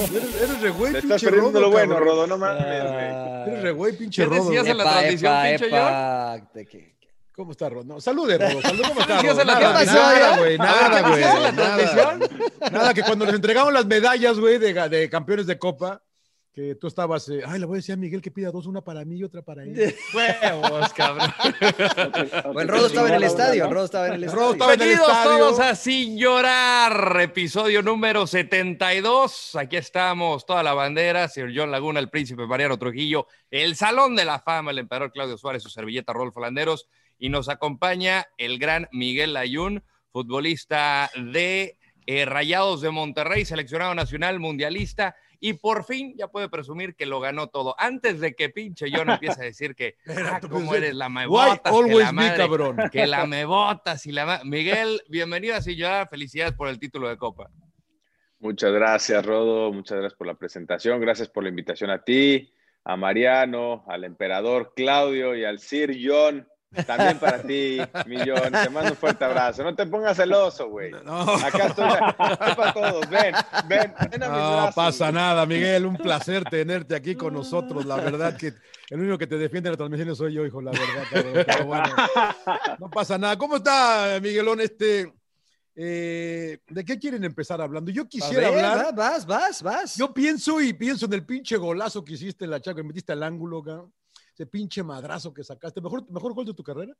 Eres, eres re güey, pinche estás perdiendo Rodo, lo bueno, cabrón. Rodo, no mames, güey. Eres re güey, pinche ¿Qué Rodo. decías en la transmisión, pinche ¿De qué? ¿Cómo está, Rodo? No, salude, Rodo. Salude, ¿cómo está, Rodo? Nada, nada, güey. Nada, ¿Qué güey. decías en la Nada. Nada, que cuando les entregamos las medallas, güey, de, de campeones de Copa, que tú estabas, eh, ay, le voy a decir a Miguel que pida dos, una para mí y otra para él. Huevos, cabrón. Bueno, Rodo estaba en el estadio. Rodo estaba en el Rodo estadio. estaba en el Bienvenidos estadio. todos a Sin Llorar, episodio número 72. Aquí estamos, toda la bandera, señor John Laguna, el príncipe Mariano Trujillo, el Salón de la Fama, el emperador Claudio Suárez, su servilleta Rodolfo Landeros, y nos acompaña el gran Miguel Layún, futbolista de eh, Rayados de Monterrey, seleccionado nacional, mundialista, y por fin ya puede presumir que lo ganó todo. Antes de que pinche John empiece a decir que, ah, cómo eres la me Why botas, que always la madre, cabrón. que la me botas y la ma- Miguel, bienvenido a Sin Llorar, felicidades por el título de Copa. Muchas gracias, Rodo. Muchas gracias por la presentación. Gracias por la invitación a ti, a Mariano, al emperador Claudio y al Sir John. También para ti, mi John. Te mando un fuerte abrazo. No te pongas celoso, güey. No. Acá estoy, estoy para todos. Ven, ven, ven a mis No brazos. pasa nada, Miguel. Un placer tenerte aquí con nosotros. La verdad que el único que te defiende en la transmisión soy yo, hijo, la verdad. cabrón. Pero bueno, no pasa nada. ¿Cómo está, Miguelón? Este, eh, ¿De qué quieren empezar hablando? Yo quisiera ver, hablar. va- Vas, vas, vas. Yo pienso y pienso en el pinche golazo que hiciste en la chaca, que metiste al ángulo, cabrón. Ese pinche madrazo que sacaste. ¿Mejor, mejor gol de tu carrera?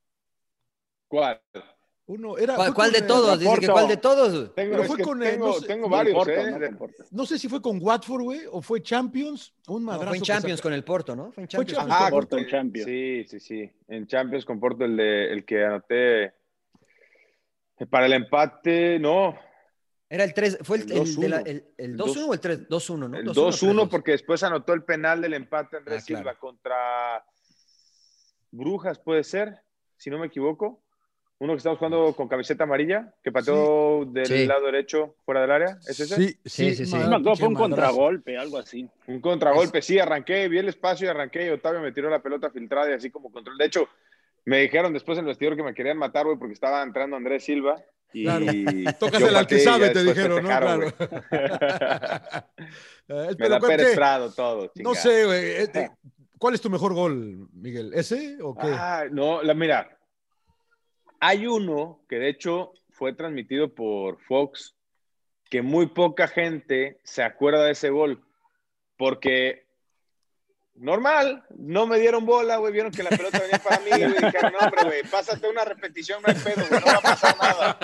¿Cuál? Uno, era, ¿Cuál, fue cuál de todos? Dice que cuál de todos. Tengo, Pero es fue que con, eh, tengo, no sé- tengo varios, Porto, ¿eh? ¿no? No sé si fue con Watford, güey, o fue Champions, un No, madrazo. fue en Champions con el Porto, ¿no? Fue en Fue Champions. Champions. Ah, Porto en Champions. Sí, sí, sí. En Champions con Porto, el, de, el que anoté para el empate, no. Era el 3, fue el, El el, de la- 2-1. el, el El 2-1 o el 3, 2-1, ¿no? El 2-1, 2-1 3-2. porque después anotó el penal del empate Andrés Ah, claro. Silva contra Brujas, puede ser, si no me equivoco. Uno que estamos jugando con camiseta amarilla, que pateó del Sí. lado derecho fuera del área. ¿Es ese? Sí, Sí, sí, sí. fue un contragolpe, algo así. Un contragolpe, sí, arranqué, vi el espacio y arranqué y Otavio me tiró la pelota filtrada y así como control. De hecho, me dijeron después en el vestidor que me querían matar, güey, porque estaba entrando Andrés Silva. Y Claro. yo Tócasela al que sabe, te dijeron, ¿no? Claro. Eh, Me da penetrado todo. No chingada. sé, güey. eh, eh, ¿Cuál es tu mejor gol, Miguel? ¿Ese o qué? Ah, no, la, mira, hay uno que de hecho fue transmitido por Fox, que muy poca gente se acuerda de ese gol, porque normal, no me dieron bola, güey, vieron que la pelota venía para mí, güey, dijeron, no, hombre, güey, pásate una repetición, no hay pedo, güey, no va a pasar nada.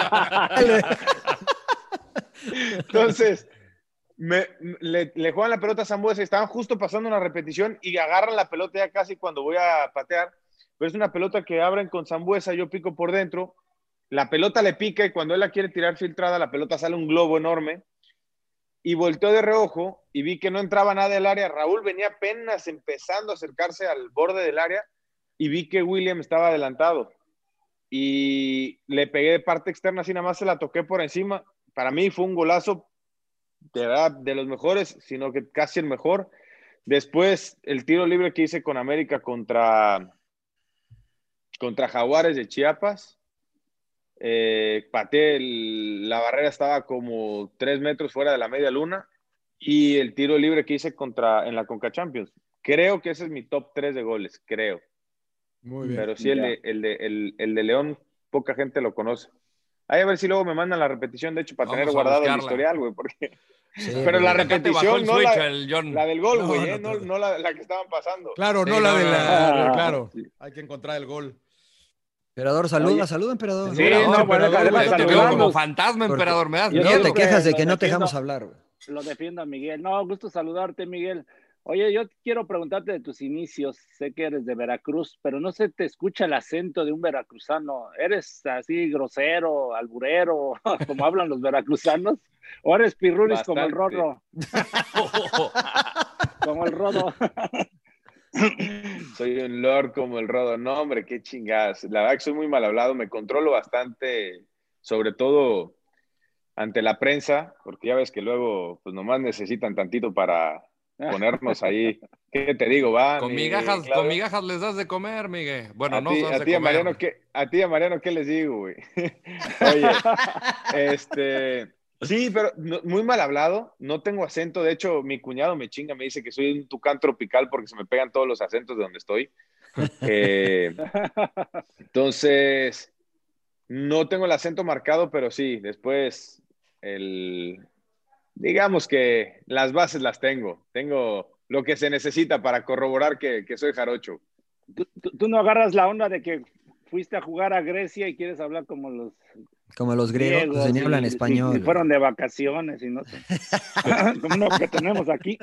Entonces, me- le, le juegan la pelota a Zambuesa y estaban justo pasando una repetición y agarran la pelota ya casi cuando voy a patear. Pero es una pelota que abren con Zambuesa, yo pico por dentro, la pelota le pica y cuando él la quiere tirar filtrada, la pelota sale un globo enorme. Y volteó de reojo y vi que no entraba nada del área. Raúl venía apenas empezando a acercarse al borde del área y vi que William estaba adelantado. Y le pegué de parte externa, así nada más se la toqué por encima. Para mí fue un golazo de verdad de los mejores, sino que casi el mejor. Después, el tiro libre que hice con América contra, contra Jaguares de Chiapas. Eh, pateé, el- la barrera estaba como tres metros fuera de la media luna. Y el tiro libre que hice contra, en la Conca Champions. Creo que ese es mi top 3 de goles, creo. Muy bien. Pero sí, el de, el, de, el, el de León, poca gente lo conoce. Ahí a ver si luego me mandan la repetición, de hecho, para Vamos tener guardado el buscarla. historial, güey, porque... Sí, Pero la repetición, el no switch, la, el John. la del gol, No, güey, no ¿eh? no, no la, la que estaban pasando. Claro, Sí, no la no, de la. no. Claro, Sí. hay que encontrar el gol. Emperador, saluda, Oye. saluda, emperador. Sí, Emperador, no, bueno, emperador, te veo como fantasma, emperador. Me das miedo. te quejas de que no te dejamos hablar, güey. Lo defiendo a Miguel. No, gusto saludarte, Miguel. Oye, yo quiero preguntarte de tus inicios. Sé que eres de Veracruz, pero no se te escucha el acento de un veracruzano. ¿Eres así grosero, alburero, como hablan los veracruzanos? ¿O eres pirruris como el Bastante. Rorro? Como el Rodo. Soy un lord como el rodo. No, hombre, qué chingadas. La verdad que soy muy mal hablado, me controlo bastante, sobre todo ante la prensa, porque ya ves que luego, pues nomás necesitan tantito para ponernos ahí. ¿Qué te digo, va? Con mi migajas, con migajas les das de comer, Miguel. Bueno, a no das a ti, a. Mariano, ¿qué, a ti, a Mariano, ¿qué les digo, güey? Oye, este, sí, pero no- muy mal hablado, no tengo acento, de hecho, mi cuñado me chinga, me dice que soy un tucán tropical porque se me pegan todos los acentos de donde estoy. Eh, entonces, no tengo el acento marcado, pero sí, después, el, digamos que las bases las tengo, tengo lo que se necesita para corroborar que, que soy jarocho. ¿Tú, tú- tú no agarras la onda de que fuiste a jugar a Grecia y quieres hablar como los Como los griegos, griegos pues, ni hablan y- español. y fueron de vacaciones y no sé. como lo que tenemos aquí.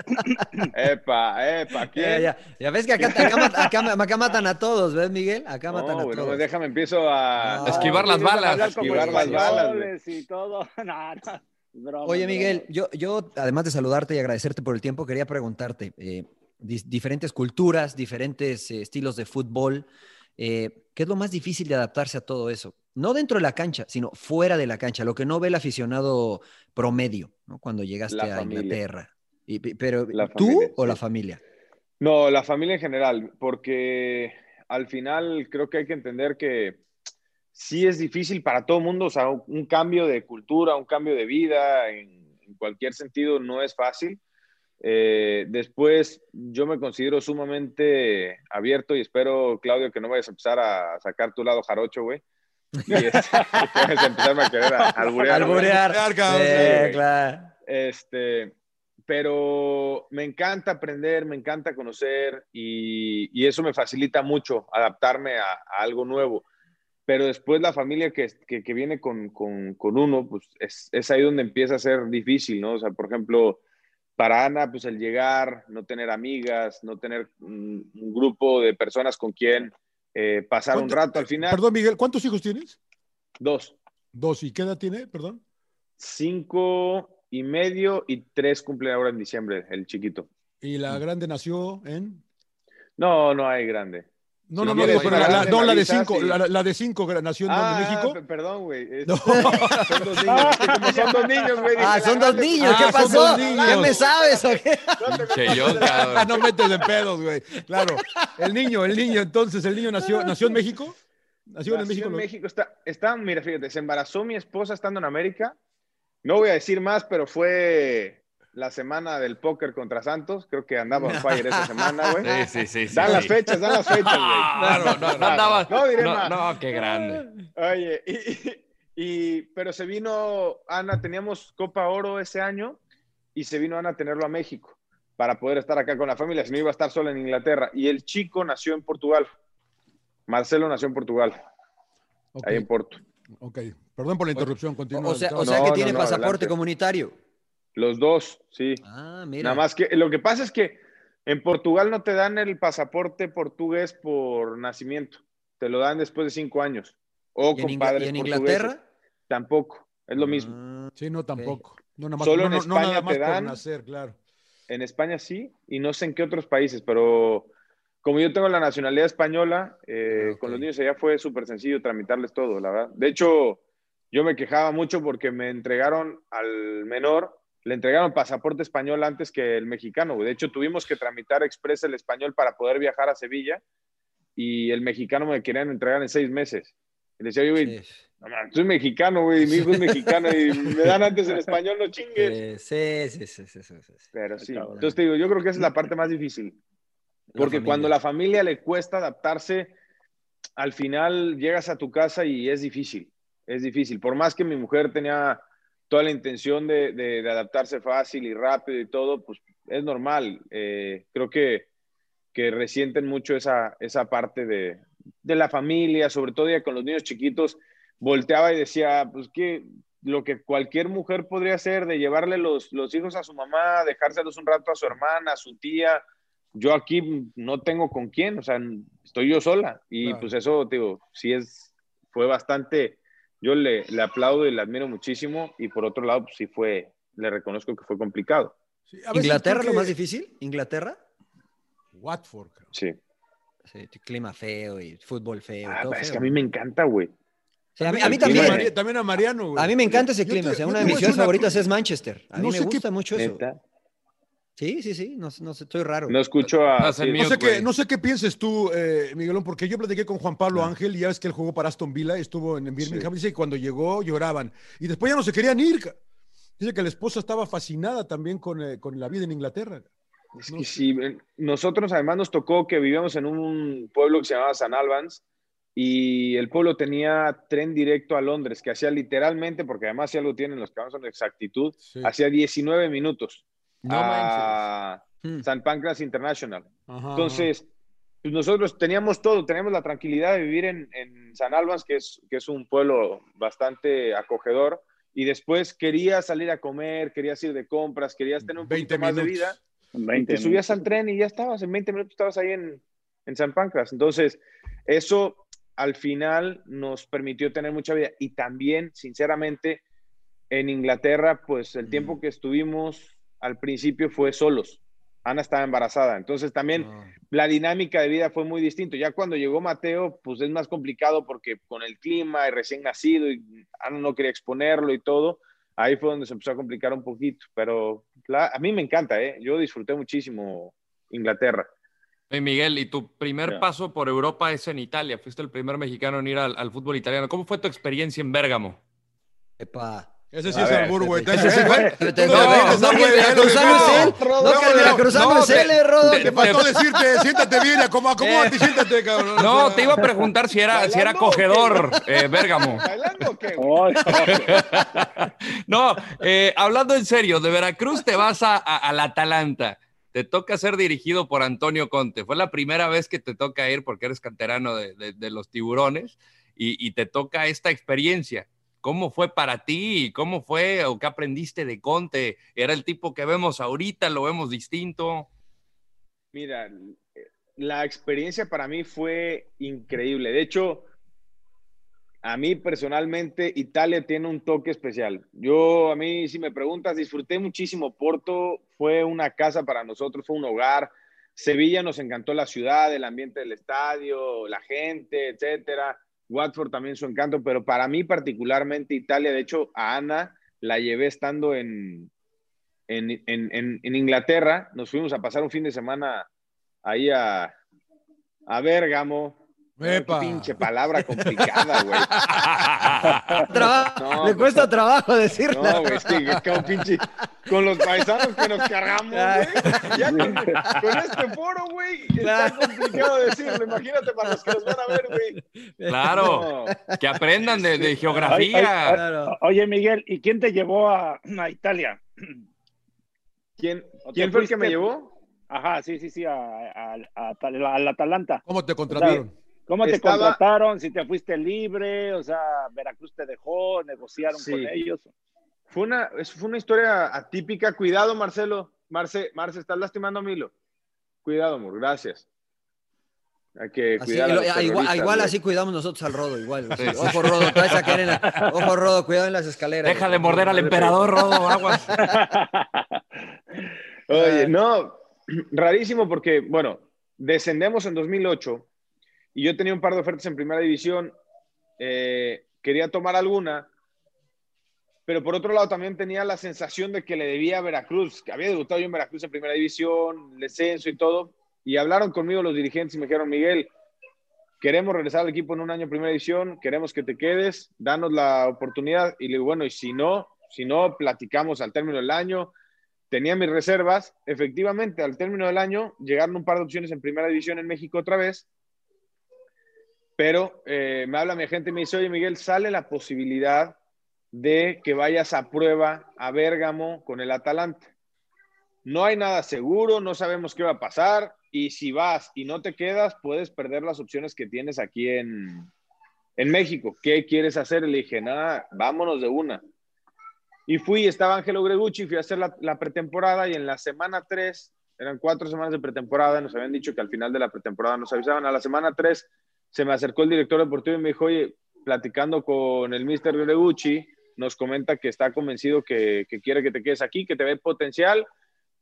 Epa, epa, ¿quién? Ya, ya, ya ves que acá, acá, acá- acá matan a todos, ¿ves, Miguel? Acá No, matan a todos. déjame, empiezo a... No. Esquivar las a balas. Esquivar las balas, y todo. No, no, broma, Oye. Miguel, yo, yo, además de saludarte y agradecerte por el tiempo, quería preguntarte, eh, diferentes culturas, diferentes eh, estilos de fútbol, eh, ¿qué es lo más difícil de adaptarse a todo eso? No dentro de la cancha, sino fuera de la cancha, lo que no ve el aficionado promedio, ¿no? Cuando llegaste La a familia. Inglaterra. Y- pero, La ¿tú familia, o sí. la familia? No, la familia en general, porque al final creo que hay que entender que sí es difícil para todo el mundo, o sea, un, un cambio de cultura, un cambio de vida, en, en cualquier sentido no es fácil. Eh, después, yo me considero sumamente abierto y espero, Claudio, que no vayas a empezar a sacar tu lado jarocho, güey. Y este, empezarme a querer a- alburear, güey. Alborear. Alborear, cabrón, Sí, sí. claro. Este, pero me encanta aprender, me encanta conocer y, y eso me facilita mucho adaptarme a, a algo nuevo. Pero después la familia que, que, que viene con, con, con uno, pues es, es ahí donde empieza a ser difícil, ¿no? O sea, por ejemplo, para Ana, pues el llegar, no tener amigas, no tener un, un grupo de personas con quien eh, pasar un ¿Cuánto- rato al final. Perdón, Miguel, ¿cuántos hijos tienes? Dos, Dos. ¿Y qué edad tiene? Perdón. cinco y medio y tres cumple ahora en diciembre, el chiquito. Y la grande nació en. No, no hay grande. No, Si no, no, digo, pero la, no, la de cinco, la, la de cinco nació en, Ah, México. pe- perdón, güey. No. Son dos niños. es que como son dos niños, güey. Ah, son dos grande, niños, Ah, ¿qué son pasó? niños. ¿Qué me sabes o qué? Che, yo, cabrón. Ah, no metes en pedos, güey. Claro. El niño, el niño, entonces, el niño nació, nació en México. Nació, en Nació México. en. México. Está, está, mira, fíjate, se embarazó mi esposa estando en América. No voy a decir más, pero fue la semana del póker contra Santos. Creo que andaba on fire esa semana, güey. Sí, sí, sí. sí, Dan las sí. fechas, dan las fechas, güey. Claro, no, no andaba. No diré no, más. no, qué grande. Oye, y, y- y- pero se vino Ana, teníamos Copa Oro ese año y se vino Ana a tenerlo a México para poder estar acá con la familia, si no iba a estar sola en Inglaterra. Y el chico nació en Portugal. Marcelo nació en Portugal, Ok, ahí en Porto. ok. Perdón por la interrupción, continúa. O sea, o Estaba- sea No, que no, tiene no, pasaporte adelante. comunitario. Los dos, sí. Ah, mira. Nada más que lo que pasa es que en Portugal no te dan el pasaporte portugués por nacimiento, te lo dan después de cinco años. O ¿Y en, con padres y en. Inglaterra? Tampoco, es lo mismo. Ah, Sí, no, tampoco. No, nada más, Solo no, en no España nada más te por dan- nacer, claro. En España sí, y no sé en qué otros países, pero como yo tengo la nacionalidad española, eh, Ah, con los niños allá fue súper sencillo tramitarles todo, la verdad. De hecho, yo me quejaba mucho porque me entregaron al menor, le entregaron pasaporte español antes que el mexicano. De hecho, tuvimos que tramitar express el español para poder viajar a Sevilla y el mexicano me querían entregar en seis meses. Y le decía, yo, güey, sí. no mames, soy mexicano, güey, mi hijo es mexicano y me dan antes el español, no chingues. Sí, sí, sí, sí, sí, sí, sí. Pero sí, cabrón. entonces te digo, yo creo que esa es la parte más difícil. Porque familia. cuando la familia le cuesta adaptarse, al final llegas a tu casa y es difícil. es difícil. Por más que mi mujer tenía toda la intención de, de- de adaptarse fácil y rápido y todo, pues es normal. Eh, creo que, que resienten mucho esa, esa parte de, de la familia, sobre todo ya con los niños chiquitos. Volteaba y decía, pues que lo que cualquier mujer podría hacer de llevarle los, los hijos a su mamá, dejárselos un rato a su hermana, a su tía. Yo aquí no tengo con quién, o sea, estoy yo sola. Y Claro. pues eso, digo, sí es, fue bastante, yo le, le aplaudo y le admiro muchísimo. Y por otro lado, pues sí fue, le reconozco que fue complicado. Sí, a veces ¿Inglaterra creo lo más difícil? ¿Inglaterra? Watford. creo. Sí. Sí, clima feo y fútbol feo. Ah, todo es feo. que a mí me encanta, güey. Sí, a mí, a también. Mari- también a Mariano, güey. A mí me encanta ese clima. te- o sea, una de mis ciudades una favoritas es Manchester. A mí No me qué- gusta mucho eso. Neta. Sí, sí, sí. No, no sé, estoy raro. No escucho a. Sí, No mute, sé, qué, no sé qué pienses tú, eh, Miguelón, porque yo platiqué con Juan Pablo Ángel y ya ves que él jugó para Aston Villa, estuvo en Birmingham, dice que cuando llegó lloraban y después ya no se querían ir. Dice que la esposa estaba fascinada también con, eh, con la vida en Inglaterra. Es que sí, eh, nosotros además nos tocó que vivíamos en un pueblo que se llamaba San Albans y el pueblo tenía tren directo a Londres, que hacía literalmente, porque además si algo tienen los que son de exactitud, Sí. hacía 19 minutos No a Hmm. San Pancras International. Ajá, Entonces, pues nosotros teníamos todo, teníamos la tranquilidad de vivir en, en San Albans, que es, que es un pueblo bastante acogedor, y después querías salir a comer, querías ir de compras, querías tener un 20 poquito más de vida. Y 20 te subías al tren y ya estabas, en 20 minutos estabas ahí en, en San Pancras. Entonces, eso al final nos permitió tener mucha vida. Y también, sinceramente, en Inglaterra, pues el tiempo que estuvimos al principio fue solos. Ana estaba embarazada. Entonces también Ah. la dinámica de vida fue muy distinto. Ya cuando llegó Mateo, pues es más complicado porque con el clima y recién nacido y Ana no quería exponerlo y todo, ahí fue donde se empezó a complicar un poquito. Pero la- a mí me encanta, ¿eh? Yo disfruté muchísimo Inglaterra. Oye, Miguel, y tu primer paso por Europa es en Italia. Fuiste el primer mexicano en ir al, al fútbol italiano. ¿Cómo fue tu experiencia en Bérgamo? Epa. Ese sí A es ver, albur, güey. ese sí Eh, fue- no que el eh, veracruzano es él. no, que el veracruzano es te- él, eh, Rodo. te- Te faltó decirte, siéntate bien, acom- acomódate y siéntate, cabrón. No, te iba a preguntar si era, si era acogedor eh, Bérgamo. ¿Bailando o qué? No, eh, hablando en serio, de Veracruz te vas a, a- al Atalanta. Te toca ser dirigido por Antonio Conte. Fue la primera vez que te toca ir porque eres canterano de, de- de los tiburones y, y te toca esta experiencia. ¿Cómo fue para ti? ¿Cómo fue o qué aprendiste de Conte? ¿Era el tipo que vemos ahorita? ¿Lo vemos distinto? Mira, la experiencia para mí fue increíble. De hecho, a mí personalmente Italia tiene un toque especial. Yo, a mí, si me preguntas, disfruté muchísimo Porto. Fue una casa para nosotros, fue un hogar. Sevilla nos encantó la ciudad, el ambiente del estadio, la gente, etcétera. Watford también su encanto, pero para mí particularmente Italia, de hecho, a Ana la llevé estando en, en, en, en, en Inglaterra. Nos fuimos a pasar un fin de semana ahí a, a Bérgamo. Epa. Qué pinche palabra complicada, güey. No, le pues, cuesta trabajo decirla. No, güey, es que como pinche, con los paisanos que nos cargamos, güey. Ya con, con este foro, güey, está complicado decirlo. Imagínate para los que nos van a ver, güey. Claro, No. que aprendan de, geografía. ay, Claro. Oye, Miguel, ¿y quién te llevó a, a Italia? ¿Quién, ¿O te ¿quién fue el que me llevó? Ajá, sí, sí, sí, a, a- a- al Atalanta. ¿Cómo te contrataron? ¿Cómo te Estaba- contrataron? Si te fuiste libre, o sea, Veracruz te dejó, negociaron Sí. con ellos. Fue una, fue una historia atípica. Cuidado, Marcelo. Marce, Marce, estás lastimando a Milo. Cuidado, amor, gracias. Hay que Así, cuidar a los igual, así cuidamos nosotros al Rodo, igual. Sí, sí. Ojo, Rodo, a en la- Ojo, Rodo, cuidado en las escaleras. Deja de morder al emperador, Rodo, aguas. Oye, no, rarísimo porque, bueno, descendemos en 2008 y yo tenía un par de ofertas en primera división. eh, quería tomar alguna, pero por otro lado también tenía la sensación de que le debía a Veracruz, que había debutado yo en Veracruz en primera división, descenso y todo. Y hablaron conmigo los dirigentes y me dijeron, Miguel, queremos regresar al equipo en un año en primera división, queremos que te quedes, danos la oportunidad. Y le digo, bueno, y si no, si no, platicamos al término del año. Tenía mis reservas. Efectivamente, al término del año llegaron un par de opciones en primera división en México otra vez. Pero eh, me habla mi gente y me dice, oye Miguel, sale la posibilidad de que vayas a prueba a Bérgamo con el Atalanta. No hay nada seguro, no sabemos qué va a pasar y si vas y no te quedas, puedes perder las opciones que tienes aquí en, en México. ¿Qué quieres hacer? Le dije, nada, vámonos de una. Y fui, estaba Ángelo Gregucci, fui a hacer la, pretemporada y en la semana 3, eran cuatro semanas de pretemporada, nos habían dicho que al final de la pretemporada nos avisaban, a la semana 3 se me acercó el director deportivo y me dijo, oye, platicando con el mister Gregucci, nos comenta que está convencido que, que quiere que te quedes aquí, que te ve potencial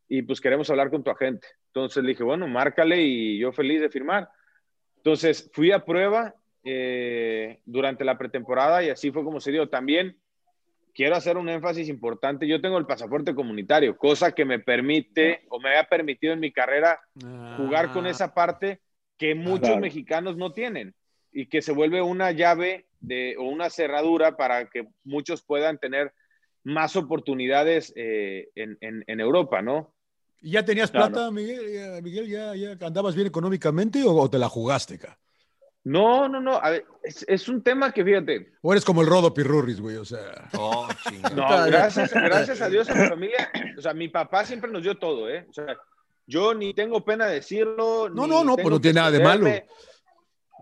y pues queremos hablar con tu agente. Entonces le dije, bueno, márcale y yo feliz de firmar. Entonces fui a prueba eh, durante la pretemporada y así fue como se dio. También quiero hacer un énfasis importante. Yo tengo el pasaporte comunitario, cosa que me permite o me ha permitido en mi carrera jugar con esa parte que muchos Claro. mexicanos no tienen y que se vuelve una llave de, o una cerradura para que muchos puedan tener más oportunidades eh, en, en- en Europa, ¿no? ¿Y ya tenías plata, Miguel? Ya- Miguel, ¿ya, ya andabas bien económicamente o, o te la jugaste, ca? No, no, no. a ver, es, es un tema que fíjate. O eres como el Rodo Pirurris, güey, o sea. Oh, No, gracias, gracias a Dios a mi familia. O sea, mi papá siempre nos dio todo, ¿eh? O sea, yo ni tengo pena de decirlo. No, ni no, no, tengo pues no tiene nada de malo.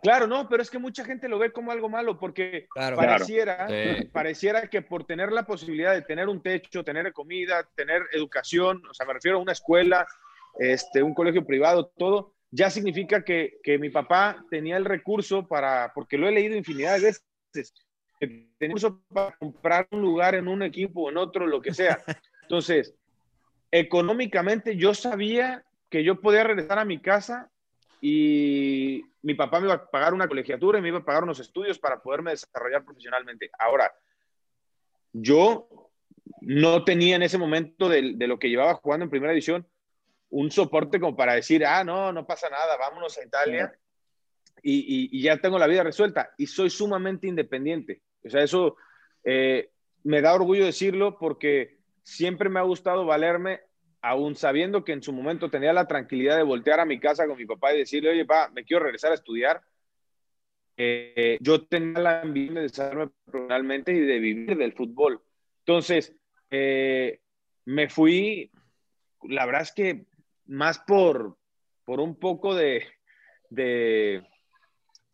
Claro, no, pero es que mucha gente lo ve como algo malo porque Claro. pareciera, Sí. pareciera que por tener la posibilidad de tener un techo, tener comida, tener educación, o sea, me refiero a una escuela, este, un colegio privado, todo, ya significa que, que mi papá tenía el recurso para, porque lo he leído infinidad de veces, que tenía el recurso para comprar un lugar en un equipo o en otro, lo que sea. Entonces, económicamente yo sabía que yo podía regresar a mi casa y mi papá me iba a pagar una colegiatura y me iba a pagar unos estudios para poderme desarrollar profesionalmente. Ahora, yo no tenía en ese momento de, de lo que llevaba jugando en primera división un soporte como para decir, ah, no, no pasa nada, vámonos a Italia y, y- y ya tengo la vida resuelta. Y soy sumamente independiente. O sea, eso eh, me da orgullo decirlo porque siempre me ha gustado valerme, aún sabiendo que en su momento tenía la tranquilidad de voltear a mi casa con mi papá y decirle, oye, pa, me quiero regresar a estudiar. Eh, yo tenía la ambición de desarrollarme profesionalmente y de vivir del fútbol. Entonces, eh, me fui, la verdad es que más por, por un poco de, de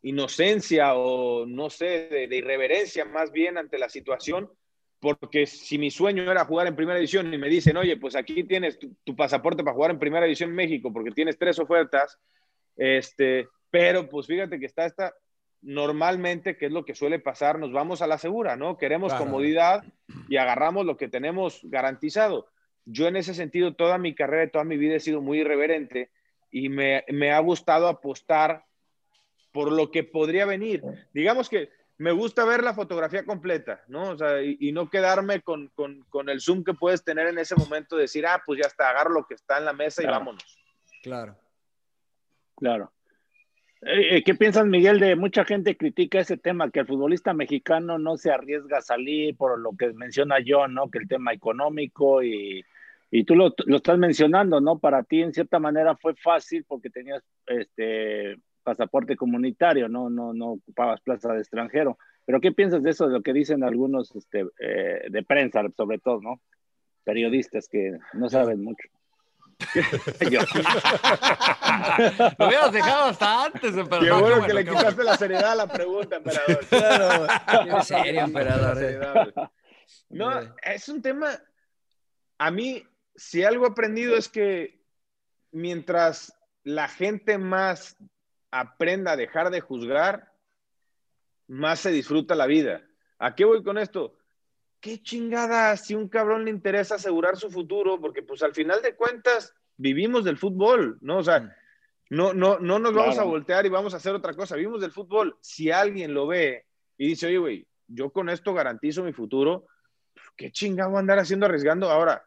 inocencia o no sé, de irreverencia más bien ante la situación, porque si mi sueño era jugar en primera división y me dicen, oye, pues aquí tienes tu, tu pasaporte para jugar en primera división en México porque tienes tres ofertas, este, pero pues fíjate que está esta, normalmente, que es lo que suele pasar, nos vamos a la segura, ¿no? Queremos Claro. comodidad y agarramos lo que tenemos garantizado. Yo en ese sentido, toda mi carrera y toda mi vida he sido muy irreverente y me, me ha gustado apostar por lo que podría venir. Digamos que me gusta ver la fotografía completa, ¿no? O sea, y, y no quedarme con, con, con el zoom que puedes tener en ese momento, de decir, ah, pues ya está, agarro lo que está en la mesa y vámonos. Claro. Claro. Eh, eh, ¿Qué piensas, Miguel, de mucha gente critica ese tema, que el futbolista mexicano no se arriesga a salir por lo que menciona John, ¿no? Que el tema económico y, y tú lo, lo estás mencionando, ¿no? Para ti, en cierta manera, fue fácil porque tenías este pasaporte comunitario, ¿no? No, no ocupabas plaza de extranjero. Pero ¿qué piensas de eso, de lo que dicen algunos este, eh, de prensa, sobre todo, ¿no? Periodistas que no saben mucho. Yo. Lo hubieras dejado hasta antes, emperador. Qué No, bueno qué que le quitaste la seriedad a la pregunta, emperador. Claro, qué serio, emperador. eh. No, es un tema. A mí, si algo he aprendido es que mientras la gente más aprenda a dejar de juzgar, más se disfruta la vida. ¿A qué voy con esto? Qué chingada si un cabrón le interesa asegurar su futuro, porque pues al final de cuentas vivimos del fútbol, ¿no? O sea, no, no, no nos vamos a voltear y vamos a hacer otra cosa, vivimos del fútbol. Si alguien lo ve y dice, oye, güey, yo con esto garantizo mi futuro, pues, qué chingado andar haciendo arriesgando. Ahora,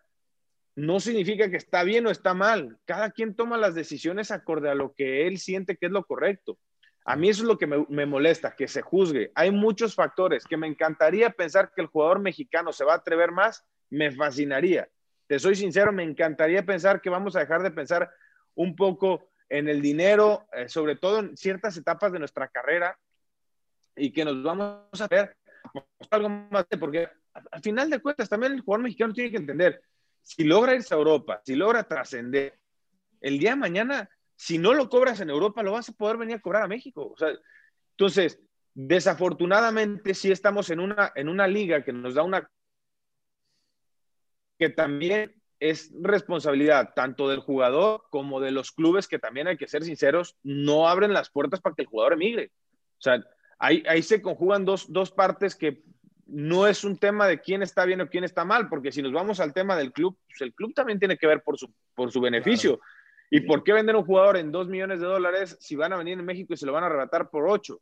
no significa que está bien o está mal. Cada quien toma las decisiones acorde a lo que él siente que es lo correcto. A mí eso es lo que me, molesta, que se juzgue. Hay muchos factores que me encantaría pensar que el jugador mexicano se va a atrever más, me fascinaría. Te soy sincero, me encantaría pensar que vamos a dejar de pensar un poco en el dinero, eh, sobre todo en ciertas etapas de nuestra carrera, y que nos vamos a ver algo más, porque al final de cuentas también el jugador mexicano tiene que entender, si logra irse a Europa, si logra trascender, el día de mañana, si no lo cobras en Europa, lo vas a poder venir a cobrar a México. O sea, entonces, desafortunadamente sí estamos en una, en una liga que nos da una... que también es responsabilidad tanto del jugador como de los clubes que también hay que ser sinceros, no abren las puertas para que el jugador emigre. O sea, ahí, ahí se conjugan dos, dos partes que no es un tema de quién está bien o quién está mal, porque si nos vamos al tema del club, pues el club también tiene que ver por su, por su beneficio. ¿Y por qué vender un jugador en dos millones de dólares si van a venir en México y se lo van a arrebatar por ocho?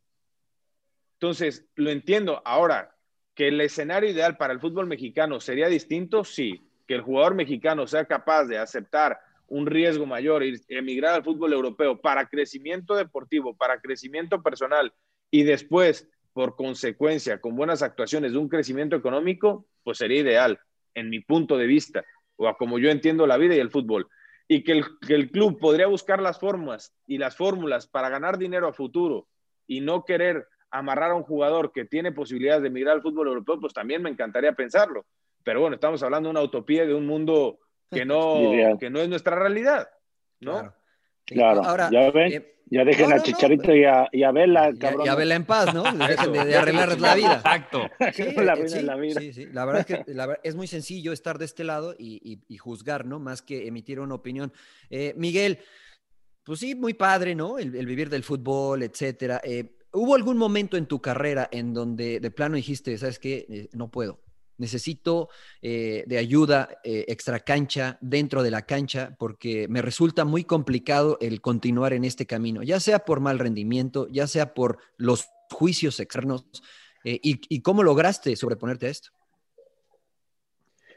Entonces, lo entiendo. Ahora, que el escenario ideal para el fútbol mexicano sería distinto, sí. Que el jugador mexicano sea capaz de aceptar un riesgo mayor y emigrar al fútbol europeo para crecimiento deportivo, para crecimiento personal y después por consecuencia, con buenas actuaciones de un crecimiento económico, pues sería ideal, en mi punto de vista, o a como yo entiendo la vida y el fútbol. Y que el, que el club podría buscar las formas y las fórmulas para ganar dinero a futuro y no querer amarrar a un jugador que tiene posibilidades de emigrar al fútbol europeo, pues también me encantaría pensarlo. Pero bueno, estamos hablando de una utopía de un mundo que no, que no es nuestra realidad, ¿no? Claro, Ahora, ya ven. Eh, ya dejen a Chicharito y, a, y, a, Vela, cabrón. Y a Vela en paz, ¿no? Dejen de, de arreglar la vida. Exacto. Sí, la, sí, la, vida. sí, sí, La verdad es que la, es muy sencillo estar de este lado y, y, y juzgar, ¿no? Más que emitir una opinión. Eh, Miguel, pues sí, muy padre, ¿no? El, el vivir del fútbol, etcétera. Eh, ¿Hubo algún momento en tu carrera en donde de plano dijiste, ¿sabes qué? Eh, no puedo necesito eh, de ayuda eh, extra cancha dentro de la cancha porque me resulta muy complicado el continuar en este camino, ya sea por mal rendimiento, ya sea por los juicios externos. Eh, y, cómo lograste sobreponerte a esto?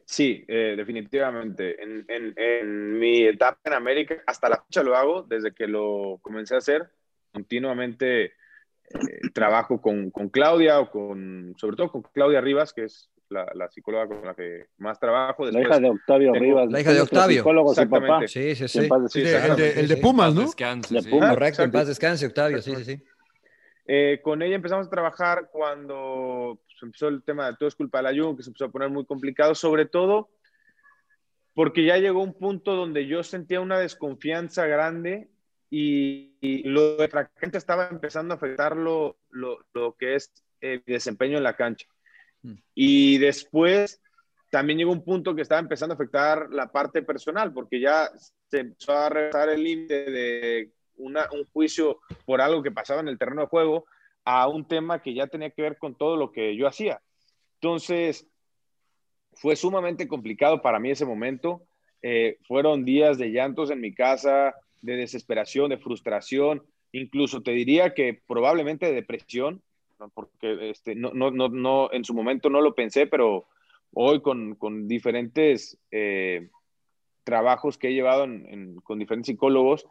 Sí, definitivamente. En, en, mi etapa en América, hasta la fecha lo hago, desde que lo comencé a hacer, continuamente trabajo con, con, Claudia o con, sobre todo con Claudia Rivas, que es la, psicóloga con la que más trabajo. la hija de Octavio Rivas. La hija de Octavio. Psicólogo, Exactamente. Sí, sí, sí. el, de, Pumas, ¿no? Descanse, Correcto, en paz descanse, Octavio, sí, sí, sí. Eh, con ella empezamos a trabajar cuando pues, empezó el tema de todo es culpa de la Jun, que se empezó a poner muy complicado, sobre todo porque ya llegó un punto donde yo sentía una desconfianza grande y, lo de la gente estaba empezando a afectar lo, lo, lo que es el desempeño en la cancha. Mm. Y después también llegó un punto que estaba empezando a afectar la parte personal, porque ya se empezó a regresar el límite de un juicio por algo que pasaba en el terreno de juego a un tema que ya tenía que ver con todo lo que yo hacía. Entonces, fue sumamente complicado para mí ese momento. Eh, fueron días de llantos en mi casa, de desesperación, de frustración, incluso te diría que probablemente de depresión, porque este, no, no, no, no, en su momento no lo pensé, pero hoy con, con diferentes eh, trabajos que he llevado con diferentes psicólogos,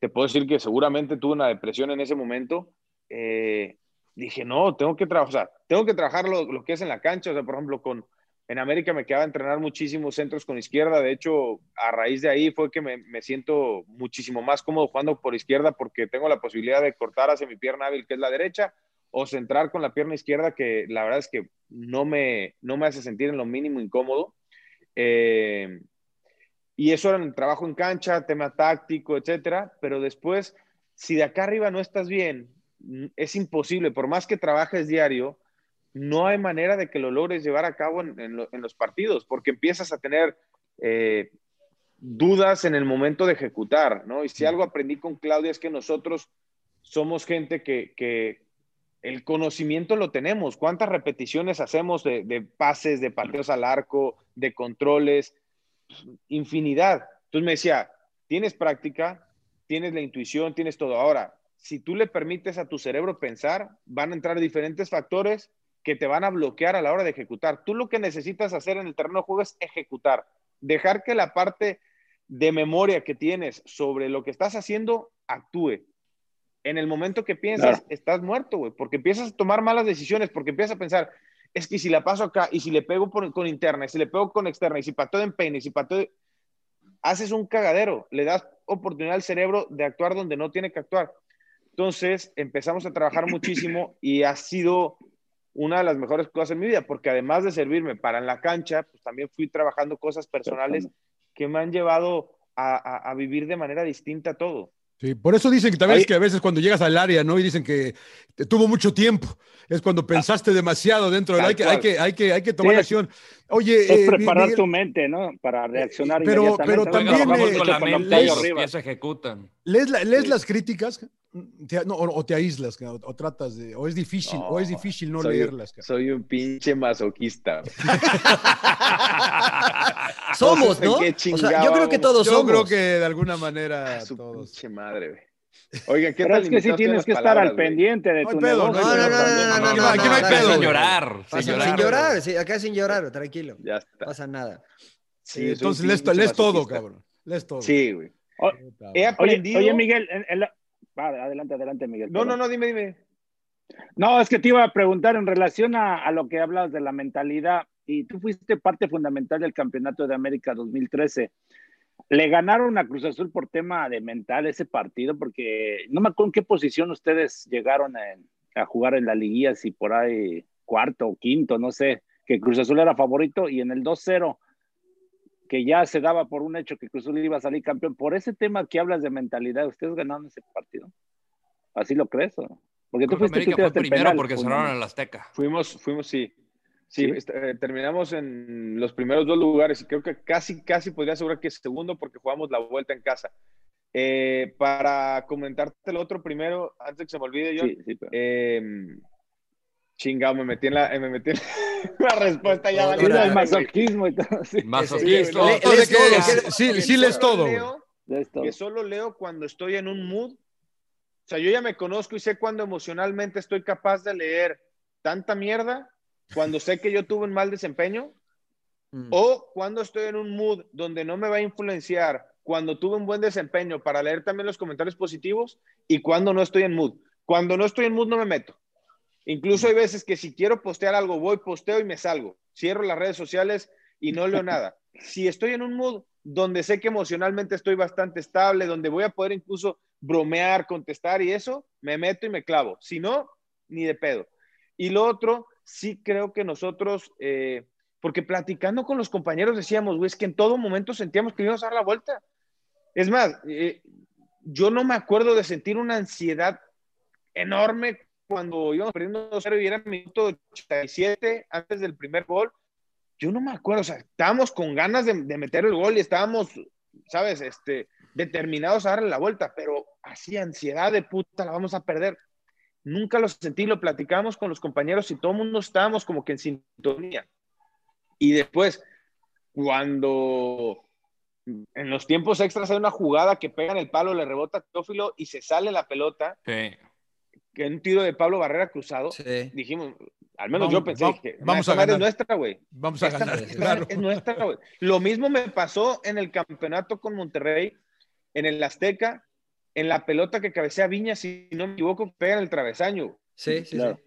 te puedo decir que seguramente tuve una depresión en ese momento. Eh, dije, no, tengo que trabajar, tengo que trabajar lo, lo, que es en la cancha, o sea, por ejemplo, con, en América me quedaba entrenar muchísimos centros con izquierda, de hecho, a raíz de ahí fue que me, me, siento muchísimo más cómodo jugando por izquierda porque tengo la posibilidad de cortar hacia mi pierna hábil, que es la derecha, o centrar con la pierna izquierda, que la verdad es que no me, no me hace sentir en lo mínimo incómodo. Eh, y eso era el trabajo en cancha, tema táctico, etcétera. Pero después, si de acá arriba no estás bien, es imposible, por más que trabajes diario, no hay manera de que lo logres llevar a cabo en, los partidos, porque empiezas a tener eh, dudas en el momento de ejecutar, ¿no? Y si algo aprendí con Claudia es que nosotros somos gente que, el conocimiento lo tenemos. ¿Cuántas repeticiones hacemos de, pases, de pateos al arco, de controles? Infinidad. Entonces me decía, tienes práctica, tienes la intuición, tienes todo. Ahora, si tú le permites a tu cerebro pensar, van a entrar diferentes factores que te van a bloquear a la hora de ejecutar. Tú lo que necesitas hacer en el terreno de juego es ejecutar, dejar que la parte de memoria que tienes sobre lo que estás haciendo actúe en el momento que piensas, estás muerto, güey, porque empiezas a tomar malas decisiones, porque empiezas a pensar, es que si la paso acá y si le pego con interna, y si le pego con externa, y si pateo en peine, y si pateo, haces un cagadero, le das oportunidad al cerebro de actuar donde no tiene que actuar. Entonces empezamos a trabajar muchísimo y ha sido una de las mejores cosas en mi vida, porque además de servirme para en la cancha, pues también fui trabajando cosas personales que me han llevado a, a- a vivir de manera distinta todo. Sí, por eso dicen que también Ahí- es que a veces cuando llegas al área, ¿no? Y dicen que te tuvo mucho tiempo. Es cuando pensaste demasiado dentro del hay que, hay que, hay que, hay que tomar Sí, acción. Oye, Es eh, preparar Miguel, tu mente, ¿no? Para reaccionar pero- inmediatamente. pero ¿no? también, Como eh, con la mente pies ejecutan. ¿lees, la- lees las críticas? Te- no, o, o te aíslas, o, o tratas de, o es difícil, o es difícil no soy, leerlas. cabrón. Soy un pinche masoquista. Somos, No ¿no? O sea, yo creo que todos Yo somos. creo que de alguna manera Su todos. pinche madre, güey. Oiga, ¿qué Pero tal es que sí tienes que estar palabras, al güey? pendiente de No tu pedo, negocio. no, no, no, no, no, no, no, aquí no hay no, pedo, Sin llorar, sin sin llorar. llorar, sí, acá sin llorar, tranquilo. Ya está. No pasa nada. Sí, Eh, entonces lees, lees todo, cabrón. Lees todo. Sí, güey. O- He madre. Oye, aprendido. oye, Miguel, en- en la- Va, adelante, adelante, Miguel. No, no, perdón. no, dime, dime. No, es que te iba a preguntar en relación a, a lo que hablas de la mentalidad, y tú fuiste parte fundamental del Campeonato de América 2013. Le ganaron a Cruz Azul por tema de mental ese partido, porque no me acuerdo en qué posición ustedes llegaron a jugar en la liguilla, si por ahí cuarto o quinto, no sé, que Cruz Azul era favorito, y en el 2-0, que ya se daba por un hecho que Cruz Azul iba a salir campeón, por ese tema que hablas de mentalidad, ¿ustedes ganaron ese partido? ¿Así lo crees? o? Porque tú fuiste tú fue primero penal, porque cerraron ¿no? el Azteca. Fuimos, fuimos, sí. Sí, Sí. eh, terminamos en los primeros dos lugares y creo que casi, casi podría asegurar que segundo porque jugamos la vuelta en casa. Eh, para comentarte el otro primero, antes de que se me olvide yo, Sí, sí, pero- eh, chingado, me metí en la, eh, me metí en la respuesta ya. Madre, el masoquismo y todo. Sí, Todo todo, sí, sí, lees todo. leo- esto. que solo leo cuando estoy en un mood. O sea, yo ya me conozco y sé cuando emocionalmente estoy capaz de leer tanta mierda, cuando sé que yo tuve un mal desempeño, Mm. o cuando estoy en un mood donde no me va a influenciar, cuando tuve un buen desempeño para leer también los comentarios positivos, y cuando no estoy en mood. Cuando no estoy en mood no me meto. Incluso hay veces que si quiero postear algo, voy, posteo y me salgo. Cierro las redes sociales y no leo nada. Si estoy en un mood donde sé que emocionalmente estoy bastante estable, donde voy a poder incluso bromear, contestar y eso, me meto y me clavo. Si no, ni de pedo. Y lo otro, sí creo que nosotros, eh, porque platicando con los compañeros decíamos, güey, es que en todo momento sentíamos que íbamos a dar la vuelta. Es más, eh, yo no me acuerdo de sentir una ansiedad enorme cuando íbamos perdiendo 2-0 y era minuto 87 antes del primer gol. Yo no me acuerdo, o sea, estábamos con ganas de, de meter el gol y estábamos, ¿sabes? Este, determinados a darle la vuelta, pero así ansiedad de puta, la vamos a perder. Nunca lo sentí, lo platicamos con los compañeros y todo el mundo estábamos como que en sintonía. Y después, cuando en los tiempos extras hay una jugada que pega en el palo, le rebota a Teófilo y se sale la pelota, Sí. que es un tiro de Pablo Barrera cruzado, Sí. dijimos, al menos Vamos- yo pensé vamos- que vamos a madre es ganar. nuestra, güey. Vamos a Esta- ganar, esta claro. Es nuestra, güey. Lo mismo me pasó en el campeonato con Monterrey, en el Azteca, en la pelota que cabecea Viña, si no me equivoco, pega en el travesaño. Sí, sí, Claro. sí.